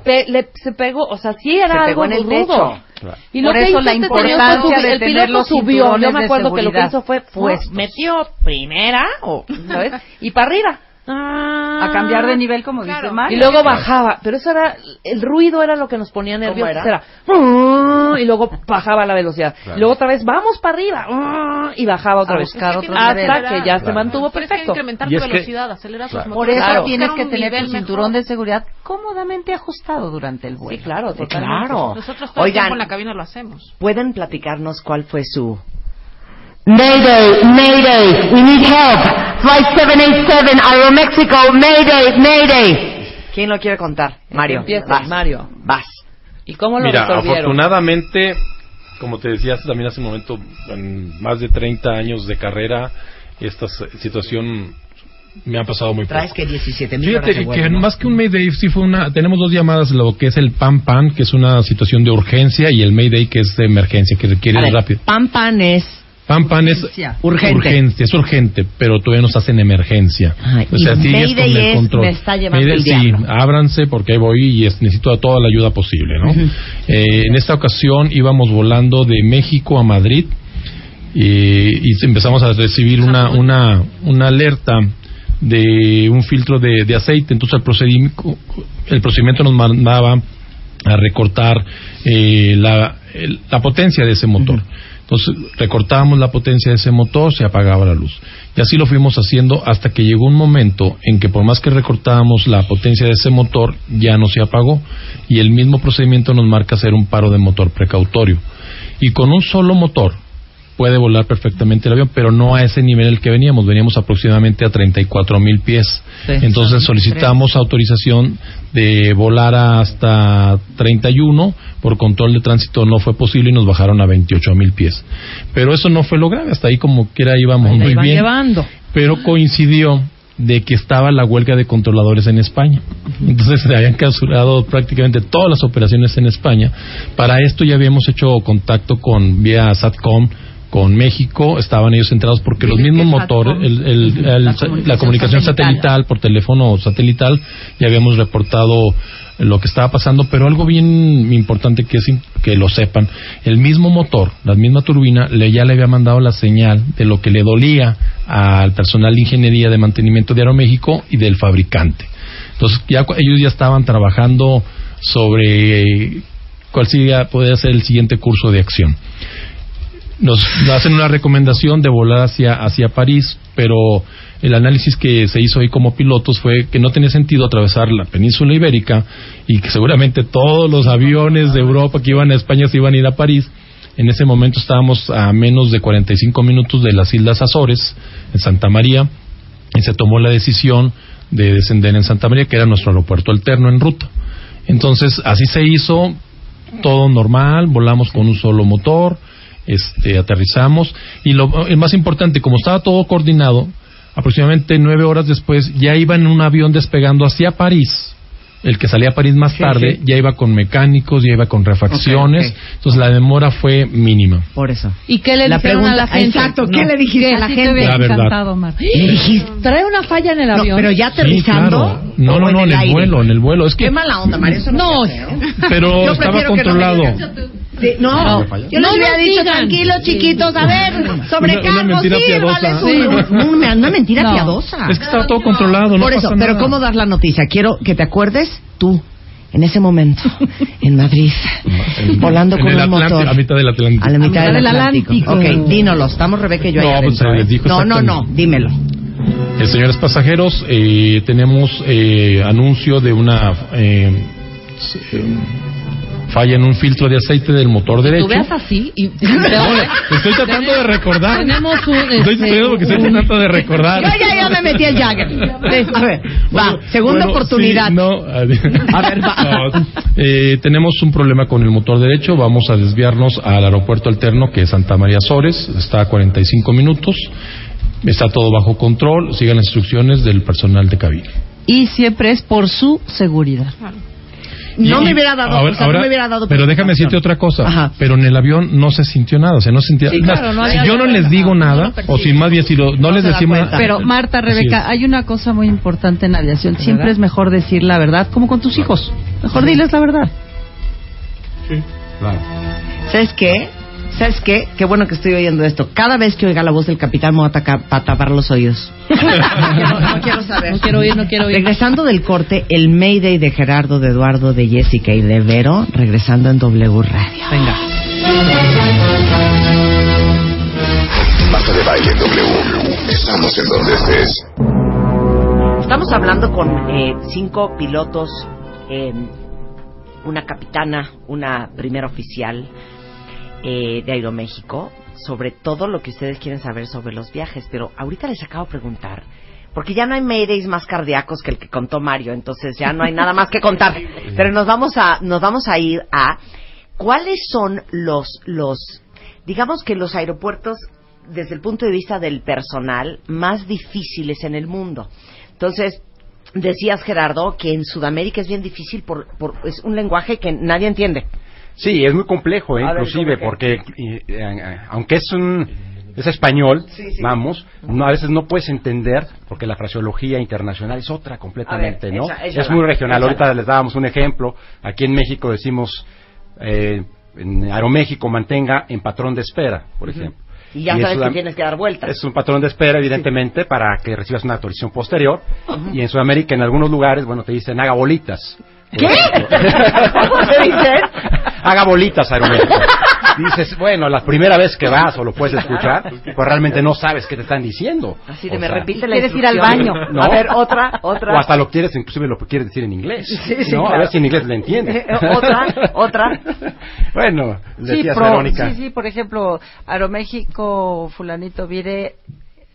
pe- le- se pegó, o sea, sí era Se algo en el rudo. Claro. Y lo Por que eso hizo la este señor de el tener piloto los subió, yo me acuerdo que lo que hizo fue, pues, metió primera, o, ¿sabes? Y para arriba. Ah. A cambiar de nivel, como Claro. dice Mario. Y luego bajaba, pero eso era, el ruido era lo que nos ponía nerviosos. era? Era, "Ah", y luego bajaba la velocidad. Claro. Y luego otra vez, vamos para arriba, ah", y bajaba otra A vez. buscar otro Hasta nivel. que ya se Claro. mantuvo Tienes que perfecto. incrementar Y tu es que- velocidad, acelerar sus. Por motores. eso tienes que tener tu cinturón mejor. de seguridad cómodamente ajustado durante el vuelo. Sí, claro, totalmente. claro. Nosotros todo el tiempo Oigan, en la cabina lo hacemos. ¿pueden platicarnos cuál fue su... Mayday, Mayday, we need help. Flight 787, Aeromexico, Mayday, Mayday. ¿Quién lo quiere contar? Mario. Empieza, vas. Mario. Vas. ¿Y cómo lo Mira, resolvieron? afortunadamente, como te decía también hace un momento, en más de 30 años de carrera, esta situación me ha pasado muy Traes poco. que 17 mil Fíjate que vuelo, ¿no? más que un Mayday, sí fue una. Tenemos dos llamadas, lo que es el PAN PAN, que es una situación de urgencia, y el Mayday, que es de emergencia, que requiere A ver, rápido. Pan Pan es... PAN PAN es. Urgente. urgente, es urgente, pero todavía nos hacen emergencia. Ay, o sea, y sigues con el es, control. me está llevando Mayday, el sí, ábranse porque ahí voy y es- necesito toda la ayuda posible, ¿no? Eh, en esta ocasión íbamos volando de México a Madrid y, y empezamos a recibir una, una, una alerta de un filtro de, de aceite. Entonces el procedimiento, el procedimiento nos mandaba a recortar eh, la, el- la potencia de ese motor. Entonces recortábamos la potencia de ese motor, se apagaba la luz. Y así lo fuimos haciendo hasta que llegó un momento en que por más que recortábamos la potencia de ese motor, ya no se apagó. Y el mismo procedimiento nos marca hacer un paro de motor precautorio. Y con un solo motor, puede volar perfectamente el avión, pero no a ese nivel el que veníamos. Veníamos aproximadamente a 34 mil pies. Sí. Entonces solicitamos autorización de volar hasta 31. Por control de tránsito no fue posible y nos bajaron a 28 mil pies. Pero eso no fue lo grave. Hasta ahí como quiera íbamos muy bien. llevando. Pero coincidió de que estaba la huelga de controladores en España. Entonces se habían cancelado prácticamente todas las operaciones en España. Para esto ya habíamos hecho contacto con vía SATCOM con México, estaban ellos centrados porque los ¿Qué es mismos motores, el- el- el- La la, comunicación satelital. satelital. por teléfono satelital, ya habíamos reportado lo que estaba pasando, pero algo bien importante que es que lo sepan, el mismo motor, la misma turbina, le, ya le había mandado la señal de lo que le dolía al personal de ingeniería de mantenimiento de Aeroméxico y del fabricante. Entonces ya ellos ya estaban trabajando sobre cuál sería, podría ser el siguiente curso de acción nos hacen una recomendación de volar hacia, hacia París, pero el análisis que se hizo ahí como pilotos fue que no tenía sentido atravesar la península ibérica y que seguramente todos los aviones de Europa que iban a España se iban a ir a París. En ese momento estábamos a menos de 45 minutos de las Islas Azores, en Santa María, y se tomó la decisión de descender en Santa María, que era nuestro aeropuerto alterno en ruta. Entonces, así se hizo, todo normal, volamos con un solo motor, este, aterrizamos, y lo el más importante, como estaba todo coordinado, aproximadamente nueve horas después ya iba en un avión despegando hacia París. El que salía a París más tarde ya iba con mecánicos, ya iba con refacciones, entonces la demora fue mínima. Por eso. ¿Y qué le La dijeron a la gente? exacto, ¿qué le dijiste a la gente? La verdad. encantado, Mar. Le dijiste- Trae una falla en el No, avión. pero ya Sí, aterrizando. claro. No, no, no, en el aire? vuelo, en el vuelo. Es que, Qué mala onda, María. Eso no, No, se hace, ¿eh? pero Yo estaba prefiero que no me controlado. Sí, no, No. yo les No hubiera nos dicho digan. tranquilos, chiquitos, a ver, Una- una sobrecargos, mentira sí, piadosa. vale su- Una, una mentira No. piadosa. es que estaba todo controlado, no Por eso, pasa pero nada. ¿cómo dar la noticia? Quiero que te acuerdes tú, en ese momento, en Madrid, En- volando en con el un Atlántico, motor. A mitad del Atlántico. A la mitad mitad del Atlántico. Atlántico. Ok, dínoslo. Estamos Rebeca y yo ahí No, pues, adentro, se les ¿eh? dijo No, no, no, exactamente. dímelo. Eh, señores pasajeros, eh, tenemos eh, anuncio de una eh, eh, falla en un filtro de aceite del motor derecho. Tú veas así y... Estoy tratando de recordar. Tenemos un... Estoy este, estudiando porque estoy un- tratando de recordar. Yo ya, ya me metí el Jagger. Sí, A ver, va, segunda Bueno, oportunidad. sí, no, a ver, va. No, eh, tenemos un problema con el motor derecho. Vamos a desviarnos al aeropuerto alterno que es Santa María Sores. Está a 45 minutos. Está todo bajo control. Sigan las instrucciones del personal de cabina. Y siempre es por su seguridad. No Y- me hubiera dado, ahora- o sea, ahora- no me hubiera dado Pero déjame decirte otra cosa. Ajá. Pero en el avión no se sintió nada. O sea, no se sentía. Sí, claro, no si yo no les digo nada, o si más bien si lo- no, No les decimos nada. Pero Marta, Rebeca, hay una cosa muy importante en aviación. Siempre es mejor decir la verdad, como con tus hijos. Mejor diles la verdad. Claro. ¿Sabes qué? ¿Sabes qué? Qué bueno que estoy oyendo esto. Cada vez que oiga la voz del capitán me voy a atacar- para tapar los oídos. no, quiero, no quiero saber. No quiero oír, no quiero oír. Regresando del corte, el Mayday de Gerardo, de Eduardo, de Jessica y de Vero, regresando en W Radio. Venga. Marta de Baile W. Estamos en donde estés. Estamos hablando con eh, cinco pilotos, eh, una capitana, una primera oficial eh, de Aeroméxico, sobre todo lo que ustedes quieren saber sobre los viajes. Pero ahorita les acabo de preguntar, porque ya no hay maydays más cardíacos que el que contó Mario, entonces ya no hay nada más que contar. Pero nos vamos a, nos vamos a ir a cuáles son los, los, digamos que los aeropuertos desde el punto de vista del personal más difíciles en el mundo. Entonces, decías Gerardo que en Sudamérica es bien difícil por, por es un lenguaje que nadie entiende. Sí, es muy complejo, ¿eh? Ver, inclusive, ¿cómo porque eh, eh, aunque es un es español, vamos, no, a veces no puedes entender porque la fraseología internacional es otra completamente, ver, ¿no? es muy regional. Ahorita les dábamos un ejemplo. Aquí en México decimos eh, en Aeroméxico mantenga en patrón de espera, por ejemplo. Y ya sabes que tienes que dar vueltas. es un patrón de espera, evidentemente, para que recibas una autorización posterior. Y en Sudamérica, en algunos lugares, bueno, te dicen haga bolitas. ¿Qué? ¿Cómo dice? haga bolitas, Aeroméxico. Dices, bueno, la primera vez que vas o lo puedes escuchar, pues realmente no sabes qué te están diciendo. Así de O me sea, repite la quieres ir al instrucción. baño. ¿no? A ver, otra, otra. O hasta lo quieres, inclusive lo quieres decir en inglés. Sí, sí, ¿no? A claro. ver si en inglés le entiendes. Eh, otra, otra. bueno, Sí, decías pro- Verónica. sí, sí, por ejemplo, Aeroméxico, fulanito, vire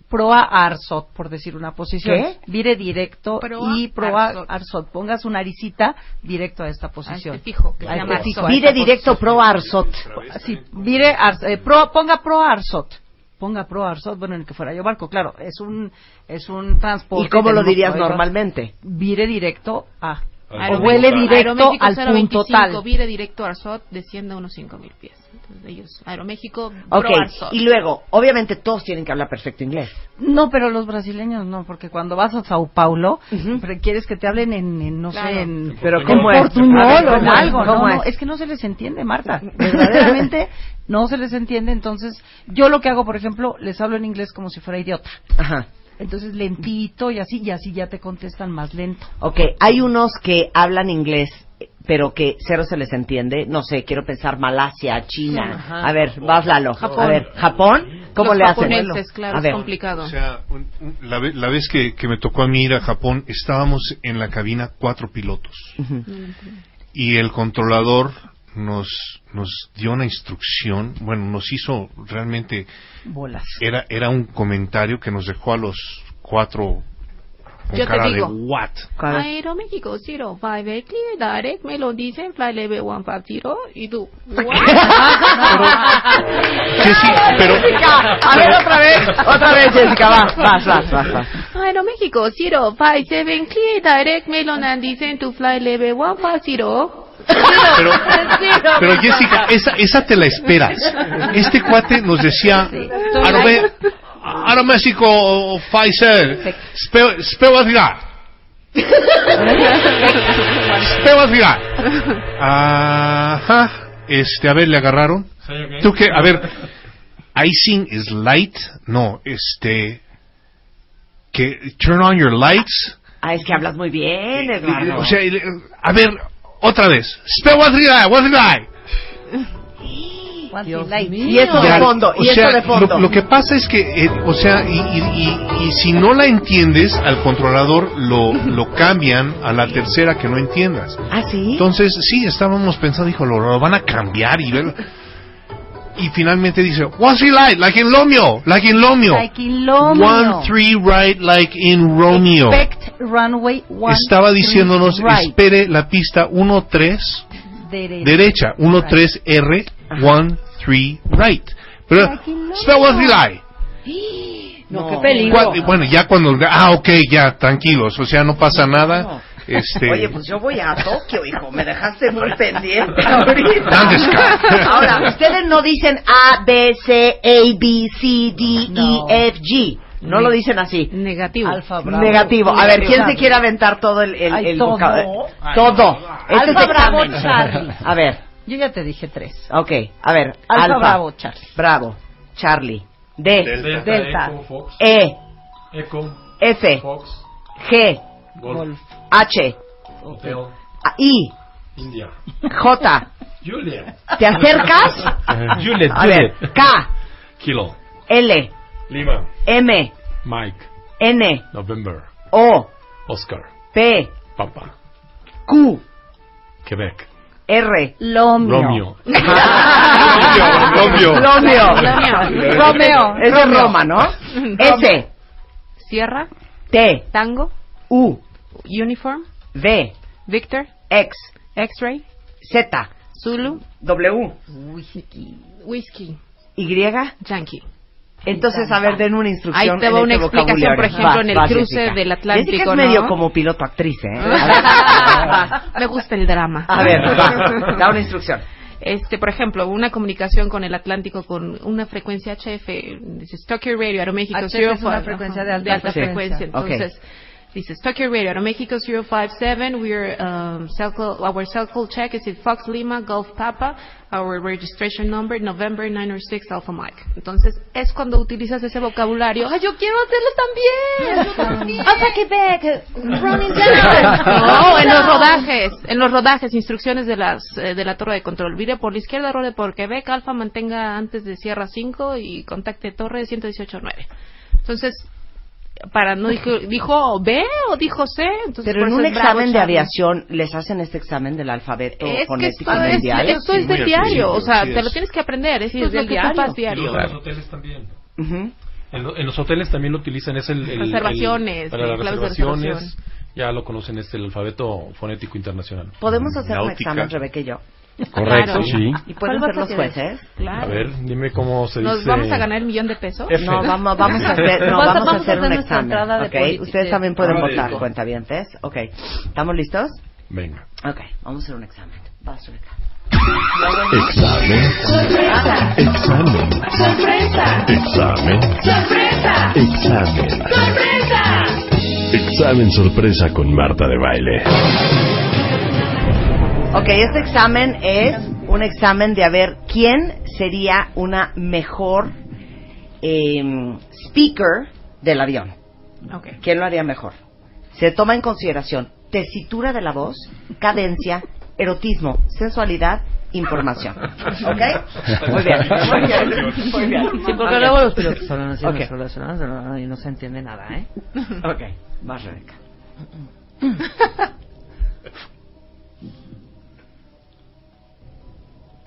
proa Arsot, por decir una posición. ¿Qué? Vire directo Proa y proa Arsot. Arsot. Ponga su naricita directo a esta posición. este fijo, que se A llama este fijo, Arsot. Vire directo pro Arsot. posición. Sí, vire Ars- eh, pro- ponga proa Arsot. Ponga proa Arsot, bueno, en el que fuera yo barco, claro, es un, es un transporte. ¿Y cómo lo dirías proa normalmente? Vire directo a. O vuele directo al punto 025, tal. Vire directo a Arsot, desciende a unos 5000 pies. Ellos, Aeroméxico, Ok, Pro y luego, obviamente todos tienen que hablar perfecto inglés. No, pero los brasileños no, porque cuando vas a Sao Paulo, Ujú. pero quieres que te hablen en, en, no Claro. sé, en, Pero en ¿cómo es? portuñol A ver, o en ¿cómo es? algo. No, ¿Cómo no, es? es que no se les entiende, Marta. Verdaderamente no se les entiende. Entonces, yo lo que hago, por ejemplo, les hablo en inglés como si fuera idiota. Ajá. Entonces, lentito y así, y así ya te contestan más lento. Ok, hay unos que hablan inglés, pero que cero se les entiende. No sé, quiero pensar Malasia, China. Ajá. A ver, vas Lalo. Japón. A ver, Japón. ¿Cómo Los le hacen? claro, A es ver. complicado. O sea, un- un- la, ve- la vez que, que me tocó a mí ir a Japón, estábamos en la cabina cuatro pilotos y el controlador nos nos dio una instrucción, bueno, nos hizo realmente Bolas. era era un comentario que nos dejó a los cuatro con Yo te cara digo. de what. Aeroméxico 05 clear direct, me lo dicen, fly level 150 y tú. Jessy, pero A ver, otra vez, otra vez, Jessica, va, vas, vas, vas, vas. Aeroméxico 057 clear direct, me lo dicen to fly level 150. pero, pero Jessica, esa, esa te la esperas. Este cuate nos decía, Arome, Aeroméxico Pfizer, Spe- Spewadriga. Spewadriga. Ajá, este, a ver, le agarraron. ¿Tú qué? A ver, icing is light. No, este, que turn on your lights. Ah, es que hablas muy bien, Eduardo. O sea, a ver, otra vez. Spewadriga, Wadriga. Y esto de fondo, o y sea, de fondo. Lo, lo que pasa es que, eh, o sea, y, y- y- y si no la entiendes, al controlador lo, lo cambian a la tercera que no entiendas. ¿Ah, sí? Entonces, sí, estábamos pensando, dijo, lo, lo van a cambiar y ver. Y finalmente dice, what's he like? Like in Romeo, like in Romeo. Like in Romeo. One, three, right, like in Romeo. Expect runway one, Estaba three, diciéndonos, right. espere la pista 1, 3, Derecha. derecha, 1, 3, R, 1, 3, right. Pero, spell was relay. No, qué peligro. Bueno, ya cuando, ah, ok, ya, tranquilos, o sea, no pasa nada. Este, Oye, pues yo voy a Tokio, hijo. Me dejaste muy pendiente ahorita. Ahora, ustedes no dicen A, B, C, A, B, C, D, No. E, F, G. No lo dicen así. Negativo. Alfa Bravo. Negativo. A ver, ¿quién se quiere aventar todo el, el, Ay, el todo. Todo. Este Alfa Bravo examen. Charlie. A ver, Yo ya te dije tres. ok. A ver, Alfa, Alfa. Bravo Charlie. Bravo. Charlie. D. Delta, Delta. Echo, Fox, E. Echo, F. Fox, G. Golf, H. Hotel, A- I. India. J. Juliet. ¿Te acercas? Juliet, A ver, Juliet. K. Kilo. L. Lima. M. Mike. N. November. O. Oscar. P. Papa. Q. Quebec. R. Lomio. Romeo. Romeo. Romeo. Romeo. Es de Roma, ¿no? S. Sierra, T. Tango, U. Uniform, V. Victor, X. X-Ray, Z. Zulu, W. Whiskey, Y. Yankee. Entonces, a ver, den una instrucción. Ahí te en va una este explicación, por ejemplo, Vas, en el vas, cruce Jessica. del Atlántico, Jessica es ¿no? medio como piloto actriz, ¿eh? A Me gusta el drama. a ver, va, da una instrucción. Este, por ejemplo, una comunicación con el Atlántico con una frecuencia HF, dice Stocker Radio, Aeroméxico HF 05, es una frecuencia de alta frecuencia. frecuencia. Entonces, dice Stocker Radio, Aeroméxico 057, we're, um, circle, our circle check is in Fox Lima, Golf Papa, our registration number, November 906 Alpha Mike. Entonces, es cuando utilizas ese vocabulario, ¡ay, yo quiero hacerlo también! ¡Hasta Quebec! ¡Running down! No, en los rodajes, en los rodajes, instrucciones de las eh, de la torre de control. Vire por la izquierda, rode por Quebec, Alfa mantenga antes de Sierra 5 y contacte torre 118.9. Entonces, para no dijo, dijo B o dijo C, entonces Pero en un es Bravo examen de aviación, ¿les hacen este examen del alfabeto Es que fonético esto es, mundial? esto es Sí, del muy diario, o sea, accesible, te sí lo es. tienes que aprender, esto Sí, es del lo que diario. ocupas Y diario. los, en los hoteles también. Ujú. En, lo- en los hoteles también lo utilizan, es el... el- Reservaciones, el- para las reservaciones. Ya lo conocen, es el alfabeto fonético internacional. ¿Podemos hacer un Náutica. examen, Rebeca y yo? Correcto, Claro. sí. ¿Y pueden ¿Cuál ser los jueces? Claro. A ver, dime cómo se ¿Nos dice... vamos a ganar el millón de pesos? F. No, vamos, vamos a hacer, no, Vamos a- vamos a hacer hacer un nuestra examen. entrada de ¿ok? politi- Ustedes de- también pueden Ah, votar, cuentavientes. Ok. ¿Estamos listos? Venga. Ok, vamos a hacer un examen. Vas, Rebeca. Examen. Examen. Examen. Examen. Examen sorpresa con Marta de Baile. Ok, este examen es un examen de a ver quién sería una mejor em, speaker del avión. Ok. ¿Quién lo haría mejor? Se toma en consideración tesitura de la voz, cadencia, erotismo, sensualidad información. ¿Ok? Muy bien. Muy bien. Muy bien. Sí, porque Ok. luego los pilotos hablan así, Ok. los pilotos hablan así, y no se entiende nada, ¿eh? Ok, vas Rebeca.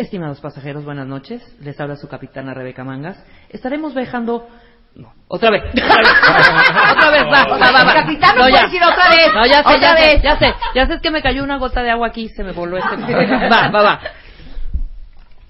Estimados pasajeros, buenas noches. Les habla su capitana Rebeca Mangas. Estaremos viajando... No, otra vez. otra vez, va, va, va, va. Capitán, no ya. puedes ir otra vez. No, ya sé, Otra ya sé, ya sé. Ya sé, es que me cayó una gota de agua aquí y se me voló este... Va, va, va.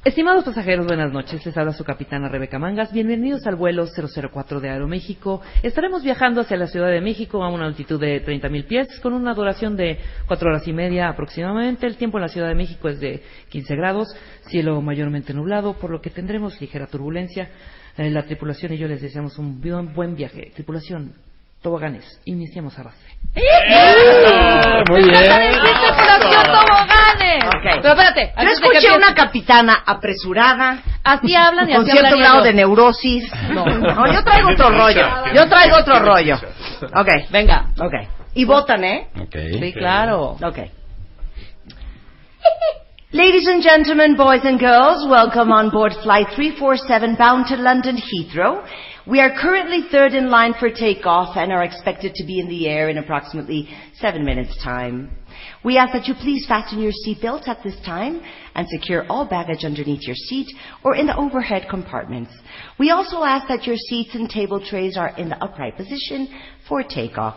Estimados pasajeros, buenas noches. Les habla su capitana Rebeca Mangas. Bienvenidos al vuelo 004 de Aeroméxico. Estaremos viajando hacia la Ciudad de México a una altitud de 30.000 pies con una duración de cuatro horas y media aproximadamente. El tiempo en la Ciudad de México es de 15 grados, cielo mayormente nublado, por lo que tendremos ligera turbulencia. Eh, la tripulación y yo les deseamos un buen, buen viaje. Tripulación, toboganes, iniciamos arrastre. Muy bien. Capitana apresurada, Así hablan y con así cierto hablaría grado yo. de neurosis. No. No, yo traigo otro rollo. Yo traigo otro rollo. Ok, Venga. ok. Y votan, ¿eh? Ok. Sí, claro. Ok. Ladies and gentlemen, boys and girls, welcome on board Flight 347 bound to London Heathrow. We are currently third in line for takeoff and are expected to be in the air in approximately seven minutes' time. We ask that you please fasten your seatbelts at this time and secure all baggage underneath your seat or in the overhead compartments. We also ask that your seats and table trays are in the upright position for takeoff.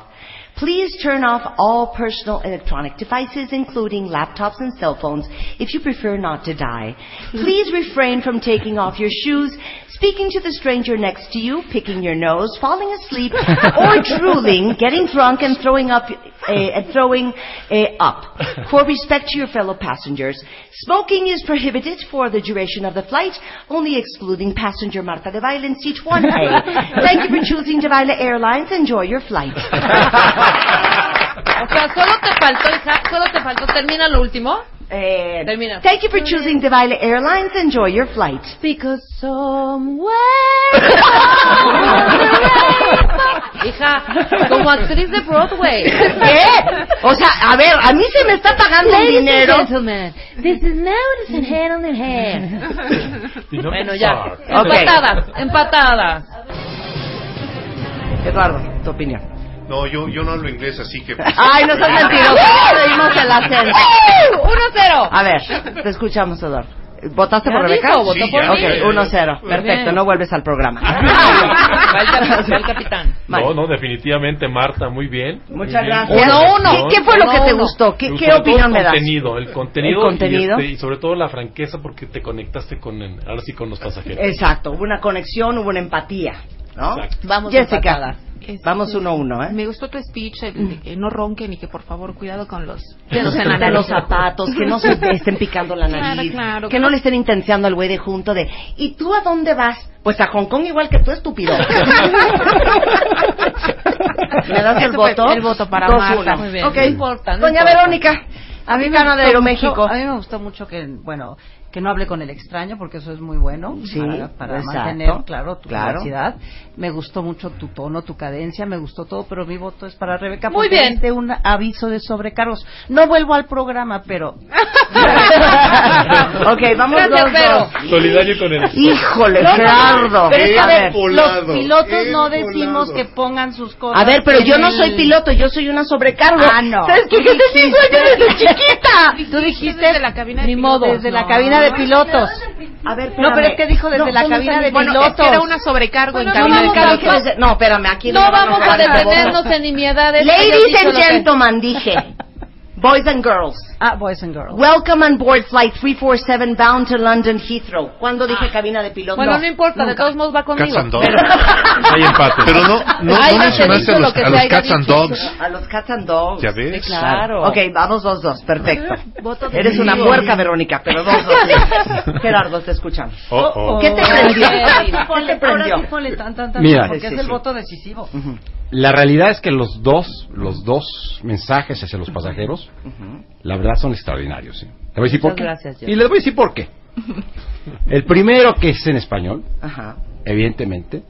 Please turn off all personal electronic devices, including laptops and cell phones, if you prefer not to die. Please refrain from taking off your shoes, speaking to the stranger next to you, picking your nose, falling asleep, or drooling, getting drunk, and throwing up. And throwing uh, up. For respect to your fellow passengers, smoking is prohibited for the duration of the flight, only excluding passenger Marta de Baile in seat 1A. Thank you for choosing De Baile Airlines. Enjoy your flight. O sea, solo te faltó, hija, solo te faltó. Termina lo último. Eh, Termina. Thank you for choosing De Baile Airlines. Enjoy your flight. Because somewhere. hija, como actriz de Broadway. ¿Qué? O sea, a ver, a mí se me está pagando el dinero. gentlemen, this is now in hand in hand. Bueno, ya. Ok. Empatadas, empatadas. Eduardo, tu opinión. No, yo, yo no hablo inglés, así que... Ay, no seas mentiroso. Leímos el acento. 1-0. A ver, te escuchamos, Eduardo. ¿Votaste por Rebeca? dijo, votó Sí, por ya. mí. Ok, 1-0. Perfecto, bien. no vuelves al programa. Va el, cap- va el capitán. No, no, definitivamente Marta, muy bien. Muchas Muy bien. gracias. Uno, uno. ¿Qué, qué fue lo que Uno, te uno. gustó? ¿Qué, qué sobre todo opinión me el das? contenido, el contenido, El contenido. Y, este, y sobre todo la franqueza porque te conectaste con el- ahora sí con los pasajeros. Exacto, hubo una conexión, hubo una empatía, ¿no? Vamos Jessica. Este, vamos uno a uno, ¿eh? Me gustó tu speech, el de que no ronquen y que por favor cuidado con los dedos en la de los zapatos, que no se estén picando la nariz, claro. que no le estén intenciando al güey de junto de ¿y tú a dónde vas? Pues a Hong Kong igual que tú, estúpido. ¿Me das el voto? el voto para Dos, Marta. Muy bien. Ok. No importa, no Doña importa. Verónica, A mí me de gustó Aeroméxico. mucho- a mí me gustó mucho que, bueno, que no hable con el extraño, porque eso es muy bueno Sí, para, para exacto. mantener, claro, tu Claro. privacidad. Me gustó mucho tu tono, tu cadencia, me gustó todo, pero mi voto es para Rebeca. Muy bien. diste un aviso de sobrecargos. No vuelvo al programa, pero... ok, vamos Gracias, dos. Solidario con el... Híjole, No, Gerardo. Pero es que, a ver, los pilotos no decimos que pongan sus cosas. A ver, pero yo no soy piloto, yo soy una sobrecargo. Ah, no. ¿Sabes qué? Que te digo yo desde chiquita. Tú dijiste Desde la cabina de Ni modo. desde la cabina de pilotos. A ver, No, pero es que dijo desde No, la ¿dónde cabina de bueno, pilotos. Es que era una sobrecargo Bueno, en no cabina de pilotos. No, espérame, aquí No vamos a detenernos en nimiedades. Ladies and gentlemen, dije. Boys and girls. Ah, boys and girls. Welcome on board flight 347 bound to London Heathrow. ¿Cuándo dije cabina de piloto? Bueno, no, importa, de nunca. todos modos va conmigo. Cats and dogs. Pero- Hay empate. Pero no, no, Ay, no mencionaste te a los, a los Cats and. Dogs. A los cats and dogs. ¿Ya ves? Claro. Ok, vamos dos, dos. Perfecto. Voto Eres una puerca, Verónica, pero dos, dos. Gerardo, te escuchamos. Oh, oh. ¿Qué te prendió? ¿Qué te ponle- ahora prendió? sí ponle tan, tan, tan, Mira. porque Sí, es sí, el sí. voto decisivo. La realidad es que los dos, los dos mensajes hacia los pasajeros, la verdad son extraordinarios. ¿sí? Te voy a decir por qué. gracias, y les voy a decir por qué. El primero que es en español, Ajá. evidentemente,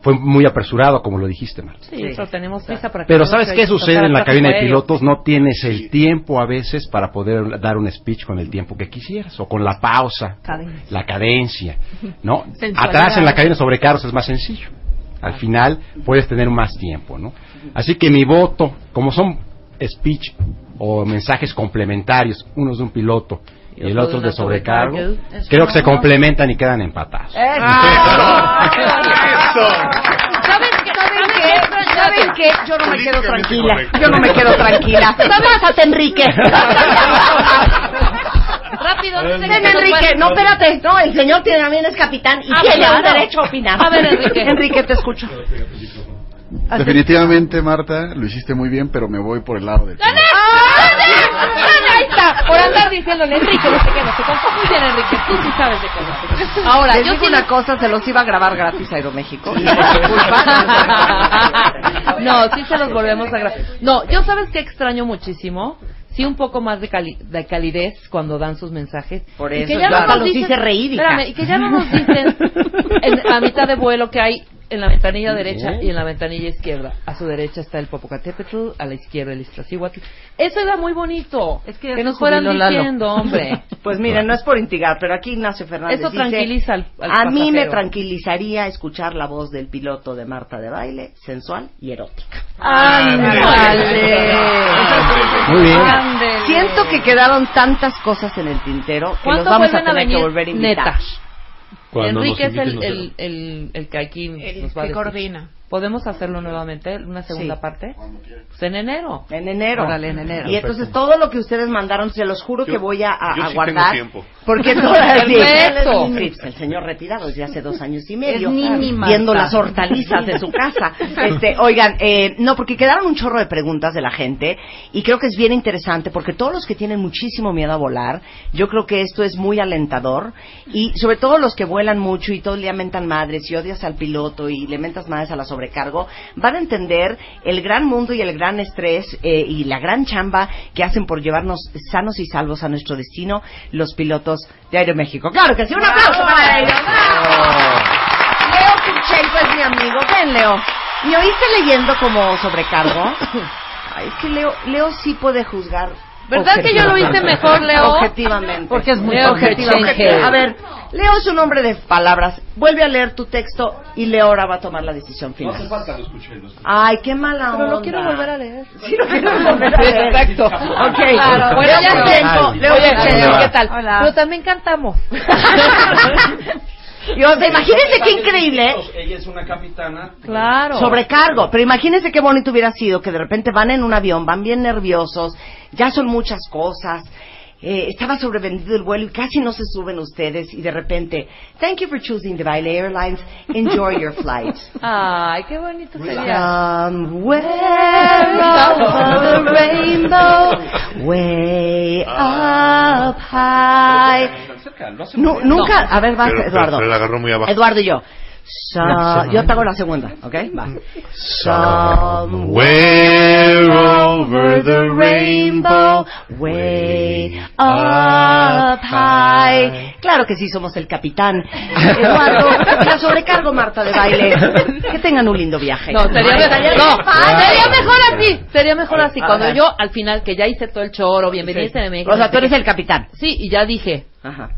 fue muy apresurado, como lo dijiste, Marta. Sí, eso tenemos prisa para que Pero ¿sabes qué sucede en la cabina de pilotos? No tienes el tiempo a veces para poder dar un speech con el tiempo que quisieras o con la pausa, Cadencia. la cadencia, ¿no? Atrás en la cabina sobre carros es más sencillo. Al final puedes tener más tiempo, ¿no? Así que mi voto, como son speech o mensajes complementarios, unos de un piloto y el otro de sobrecargo, creo que se complementan y quedan empatados. ¿Saben qué? Yo no me quedo tranquila. Yo no me quedo tranquila. Pásate, Enrique. Rápido, no sé Ven, Enrique. No, espérate. No, el señor tiene- también es capitán y Ah, tiene claro. un derecho a opinar. A ver, Enrique. Enrique, te escucho. Definitivamente, Marta, lo hiciste muy bien, pero me voy por el lado del... ¡Gané! Ahí está, por andar diciéndole Enrique, no sé qué, no sé cuánto. Muy bien, Enrique, tú sí sabes de qué. Ahora, Les yo digo sí una cosa, se los iba a grabar gratis a Aeroméxico. no, sí se los volvemos a grabar. No, yo sabes que extraño muchísimo. Sí, un poco más de, cali- de calidez cuando dan sus mensajes. Por Y eso, que ya yo no hasta nos los dicen- hice reír. Espérame, y que ya no nos dicen en, a mitad de vuelo que hay en la ventanilla derecha y en la ventanilla izquierda. A su derecha está el Popocatépetl, a la izquierda el Iztaccíhuatl. Eso era muy bonito. Es que nos fueran Lalo. diciendo, hombre. Pues miren, no es por intigar, pero aquí Ignacio Fernández Eso dice, tranquiliza al- al A mí me pasajero. tranquilizaría escuchar la voz del piloto de Marta de baile, sensual y erótica. Muy bien. Siento que quedaron tantas cosas en el tintero que los ¿Cuándo vamos a tener que volver a invitar. Neta. Cuando nos Enrique es el, nos el, el, el que aquí El nos va a que decir. coordina. ¿Podemos hacerlo nuevamente, una segunda Sí. parte? Pues en enero. En enero. Órale, en enero. Y entonces todo lo que ustedes mandaron, se los juro que voy a, a- yo a sí guardar. tengo tiempo. Porque todas pues, el señor retirado desde hace dos años y medio. Viendo las hortalizas de su casa. Este, oigan, eh, no, porque quedaron un chorro de preguntas de la gente y creo que es bien interesante porque todos los que tienen muchísimo miedo a volar, yo creo que esto es muy alentador y sobre todo los que vuelan mucho y todo el día mentan madres y odias al piloto y le mentas madres a la sobrecargo, van a entender el gran mundo y el gran estrés eh, y la gran chamba que hacen por llevarnos sanos y salvos a nuestro destino los pilotos de Aeroméxico. Claro que sí, un aplauso para ellos. Leo Kurchenko es mi amigo. Ven, Leo. ¿Me oíste leyendo como sobrecargo? Ay, es que Leo, Leo sí puede juzgar. ¿Verdad que yo lo hice mejor, Leo? Objetivamente. Porque es muy Leo Objetivamente. Kurchenko. A ver, Leo es un hombre de palabras. Vuelve a leer tu texto y Leo ahora va a tomar la decisión final. Ay, qué mala onda. Pero lo quiero volver a leer. Sí, lo quiero volver a leer. Exacto. Ok. Claro, bueno, ya Leo. Kurchenko, Leo Oye, Kurchenko. ¿qué tal? Hola. Pero también cantamos. Y, o sea, imagínense qué increíble. Ella es una capitana. Claro. Sobrecargo, pero imagínense qué bonito hubiera sido que de repente van en un avión, van bien nerviosos, ya son muchas cosas, eh, estaba sobrevendido el vuelo y casi no se suben ustedes y de repente, thank you for choosing the Baile Airlines, enjoy your flight. Ay, qué bonito sería. Somewhere over the rainbow, way up high. Nu- nunca, a ver, va, Pero- pero- Eduardo. pero la agarró muy abajo. Eduardo y yo. So- yo te hago la segunda, ¿ok? Va. Somewhere over the rainbow, way up high. Claro que sí, somos el capitán. Eduardo, la sobrecargo, Marta, de baile. Que tengan un lindo viaje. No, sería, mejor, no, sería así. Sería mejor así. Cuando yo, al final, que ya hice todo el choro, bienvenido Sí. a México. O sea, tú eres el capitán. Sí, y ya dije, Ajá.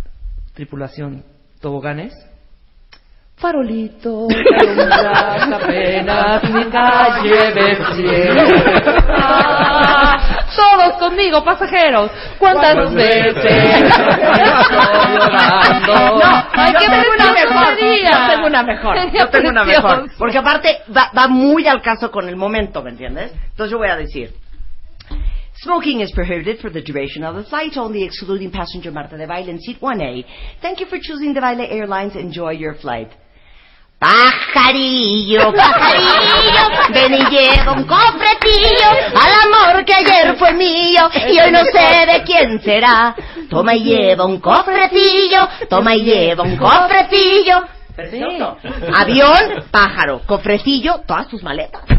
tripulación, toboganes. Farolito, que alumbras apenas mi calle de. Ah, todos conmigo, pasajeros. ¿Cuántas veces estoy llorando? No, Ay, yo qué tengo una mejor. Yo tengo una mejor. Yo tengo una mejor. Porque aparte va, va muy al caso con el momento, ¿me entiendes? Entonces yo voy a decir. Smoking is prohibited for the duration of the flight, only excluding passenger Marta de Baile in seat 1A. Thank you for choosing the Baile Airlines. Enjoy your flight. Pajarillo, pajarillo, ven y lleva un cofretillo al amor que ayer fue mío y hoy no sé de quién será. Toma y lleva un cofretillo, toma y lleva un cofretillo. Perfecto. Avión, pájaro, cofrecillo, todas tus maletas.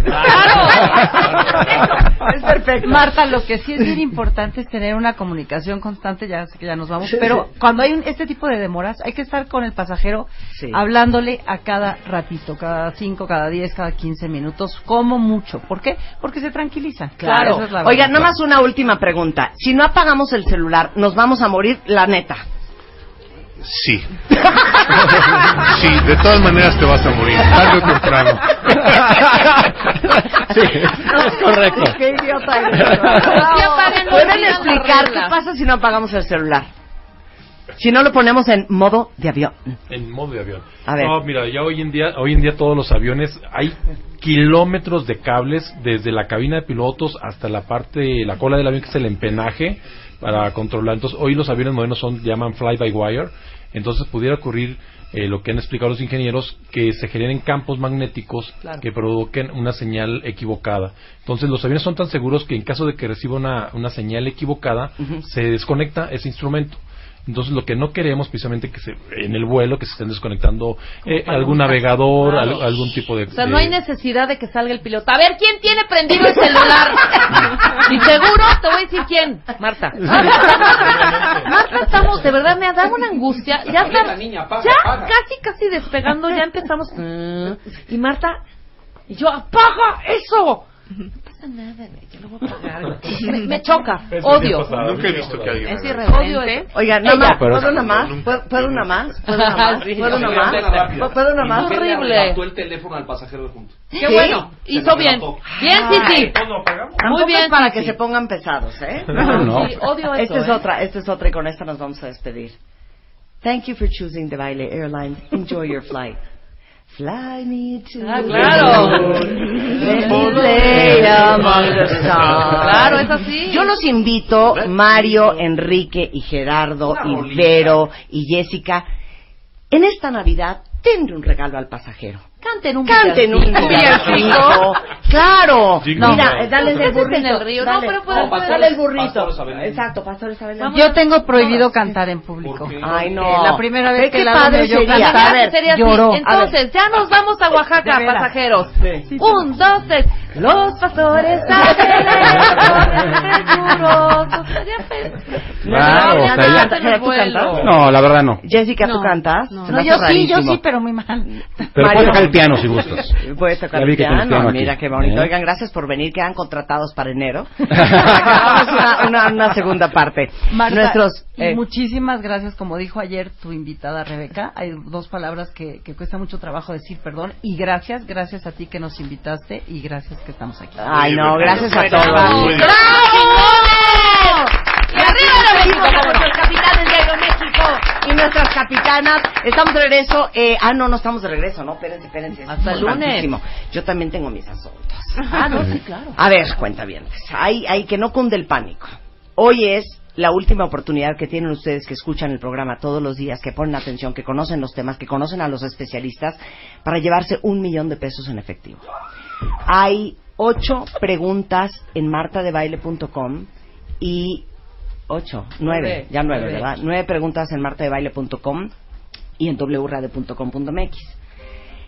Es perfecto. Marta, lo que sí es bien importante es tener una comunicación constante, ya sé que ya nos vamos, pero cuando hay un- este tipo de demoras, hay que estar con el pasajero Sí. hablándole a cada ratito, cada 5, cada 10, cada 15 minutos, como mucho. ¿Por qué? Porque se tranquiliza. Claro. Es Oiga, nada más una última pregunta. Si no apagamos el celular, nos vamos a morir, la neta. Sí. Sí, de todas maneras te vas a morir, tarde o temprano. Sí, correcto. Qué idiota eres. No ¿Pueden explicar qué pasa si no apagamos el celular? Si no lo ponemos en modo de avión. En modo de avión. A ver. No, mira, ya hoy en día, hoy en día todos los aviones hay kilómetros de cables desde la cabina de pilotos hasta la parte, la cola del avión que es el empenaje para controlar. Entonces, hoy los aviones modernos son llaman fly by wire. Entonces, pudiera ocurrir eh, lo que han explicado los ingenieros que se generen campos magnéticos Claro. que provoquen una señal equivocada. Entonces, los aviones son tan seguros que en caso de que reciba una, una señal equivocada, se desconecta ese instrumento. Entonces lo que no queremos precisamente que se, en el vuelo que se estén desconectando eh, algún navegador, Claro. al- algún tipo de... O sea, no hay necesidad de que salga el piloto. A ver, ¿quién tiene prendido el celular? y seguro te voy a decir quién. Marta. Marta, estamos, de verdad, me ha dado una angustia. Ya, está- ya casi, casi despegando, ya empezamos. mm, Y Marta, y yo, ¡apaga eso! No pasa nada, yo lo voy a apagar. güey. Me, me choca, Eso odio. pasado, Nunca he visto que alguien Es irreverente. Oiga, nada más, ¿puedo es- una más? ¿Puedo una más? ¿Puedo una más? ¿Puedo una más? sí, ¿Puedo- ¿Puedo una más? Horrible. el teléfono al pasajero de junto. Qué bueno, hizo bien. Bien, sí, sí. Muy bien, es para que se pongan pesados, ¿eh? No, no. Odio eso. Esta es ¿eh? otra, esta es otra y con esta nos vamos a despedir. Thank you for choosing the Baile Airlines. Enjoy your flight. Fly me to Ah, claro. the moon. Let me play among the stars. Claro, es así. Yo los invito, Mario, Enrique y Gerardo y Vero y Jessica, en esta Navidad, denle un regalo al pasajero. Canten un Canten un villancico. Claro. Digno. Mira, dale el burrito. en el río. No, Dale. pero pueden- Dale pueden- el burrito. Pastores. Exacto, pastores Avenida. Yo tengo prohibido cantar en público. Ay, no. La primera Ve vez que la oyó sería. cantar, lloró. Entonces, ya nos vamos a Oaxaca, pasajeros. Un, dos, tres. Los pastores seguros. Claro, o sea, ya- ¿tú cantas? No, la verdad no. Jessica, ¿tú No, cantas? no. Se No, yo sí, yo rarísimo. sí, pero muy mal. Pero Mario. puedes tocar el piano si gustas. Puedes tocar Ya el vi que tienes piano. piano aquí. Mira qué bonito. ¿Eh? Oigan, gracias por venir. Quedan contratados para enero. Acabamos una, una, una segunda parte. Marta, Nuestros. y eh, muchísimas gracias, como dijo ayer tu invitada Rebeca. Hay dos palabras que, que cuesta mucho trabajo decir, perdón. Y gracias, gracias a ti que nos invitaste y gracias que estamos aquí. Ay, no, gracias a todos. ¡Bravo! Y arriba con nuestros capitanes de Aeroméxico y nuestras capitanas. Estamos de regreso. Eh, ah, no, no estamos de regreso, ¿no? Espérense, espérense. es Hasta el lunes. Yo también tengo mis asuntos. Ah, no, sí, claro. A ver, cuenta bien. Hay, hay que no cunde el pánico. Hoy es la última oportunidad que tienen ustedes que escuchan el programa todos los días, que ponen atención, que conocen los temas, que conocen a los especialistas, para llevarse un millón de pesos en efectivo. Hay ocho preguntas en martadebaile.com y ocho, nueve, ya nueve. ¿verdad? Nueve preguntas en martadebaile.com y en wradio.com.mx.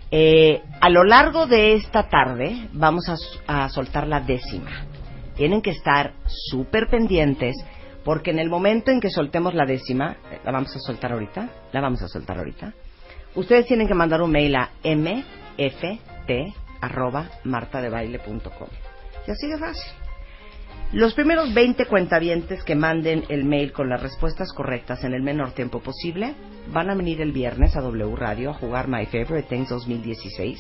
Eh, a lo largo de esta tarde vamos a, soltar la décima. Tienen que estar súper pendientes porque en el momento en que soltemos la décima, eh, la vamos a soltar ahorita, la vamos a soltar ahorita, ustedes tienen que mandar un mail a mft.martadebaile.com. Y así de fácil. Los primeros 20 cuentavientes que manden el mail con las respuestas correctas en el menor tiempo posible van a venir el viernes a W Radio a jugar My Favorite Things 2016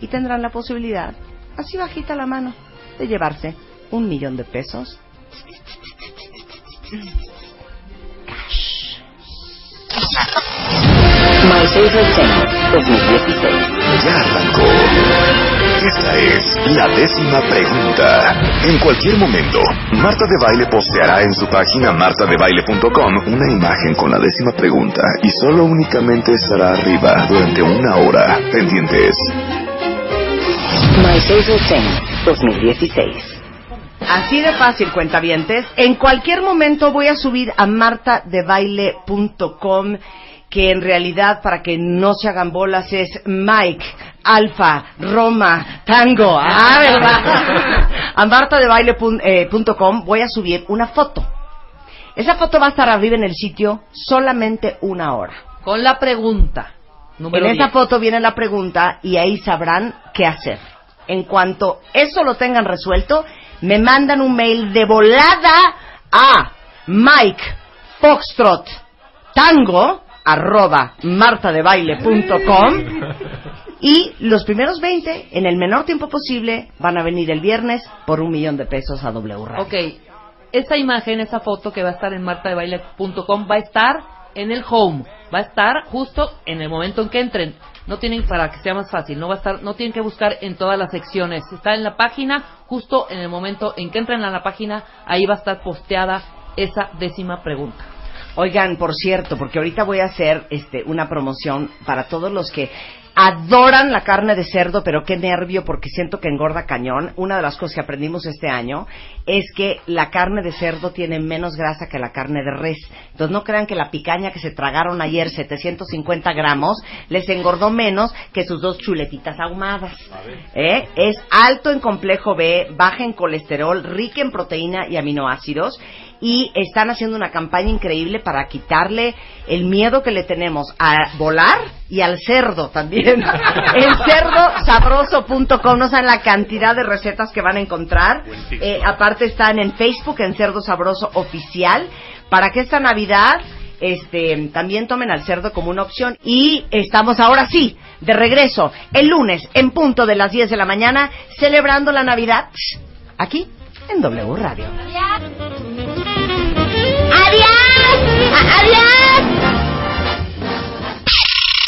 y tendrán la posibilidad, así bajita la mano, de llevarse un millón de pesos. Cash. My Favorite Things 2016. Ya arrancó. Esta es la décima pregunta. En cualquier momento, Marta de Baile posteará en su página martadebaile.com una imagen con la décima pregunta y solo únicamente estará arriba durante una hora. Pendientes. My Favorite Things 2016. Así de fácil, cuentavientes. En cualquier momento voy a subir a martadebaile.com que en realidad para que no se hagan bolas es Mike, Alfa, Roma, Tango. Ah, ¿verdad? A martadebaile.com voy a subir una foto. Esa foto va a estar arriba en el sitio solamente una hora. Con la pregunta. Número en esa 10. foto viene la pregunta y ahí sabrán qué hacer. En cuanto eso lo tengan resuelto, me mandan un mail de volada a Mike Foxtrot Tango arroba martadebaile.com y los primeros 20 en el menor tiempo posible van a venir el viernes por un millón de pesos a W Radio. Ok, esa imagen, esa foto que va a estar en martadebaile.com va a estar en el home, va a estar justo en el momento en que entren. No tienen para que sea más fácil, no va a estar, no tienen que buscar en todas las secciones. Está en la página, justo en el momento en que entren a la página, ahí va a estar posteada esa décima pregunta. Oigan, por cierto, porque ahorita voy a hacer este, una promoción para todos los que adoran la carne de cerdo, pero qué nervio porque siento que engorda cañón. Una de las cosas que aprendimos este año es que la carne de cerdo tiene menos grasa que la carne de res. Entonces no crean que la picaña que se tragaron ayer, 750 gramos, les engordó menos que sus dos chuletitas ahumadas. ¿Eh? Es alto en complejo B, baja en colesterol, rica en proteína y aminoácidos y están haciendo una campaña increíble para quitarle el miedo que le tenemos a volar y al cerdo también. en cerdosabroso.com no saben la cantidad de recetas que van a encontrar. Eh, aparte están en Facebook en Cerdo Sabroso Oficial para que esta Navidad este, también tomen al cerdo como una opción. Y estamos ahora sí, de regreso, el lunes, en punto de las 10 de la mañana, celebrando la Navidad, aquí, en W Radio. ¡Adiós!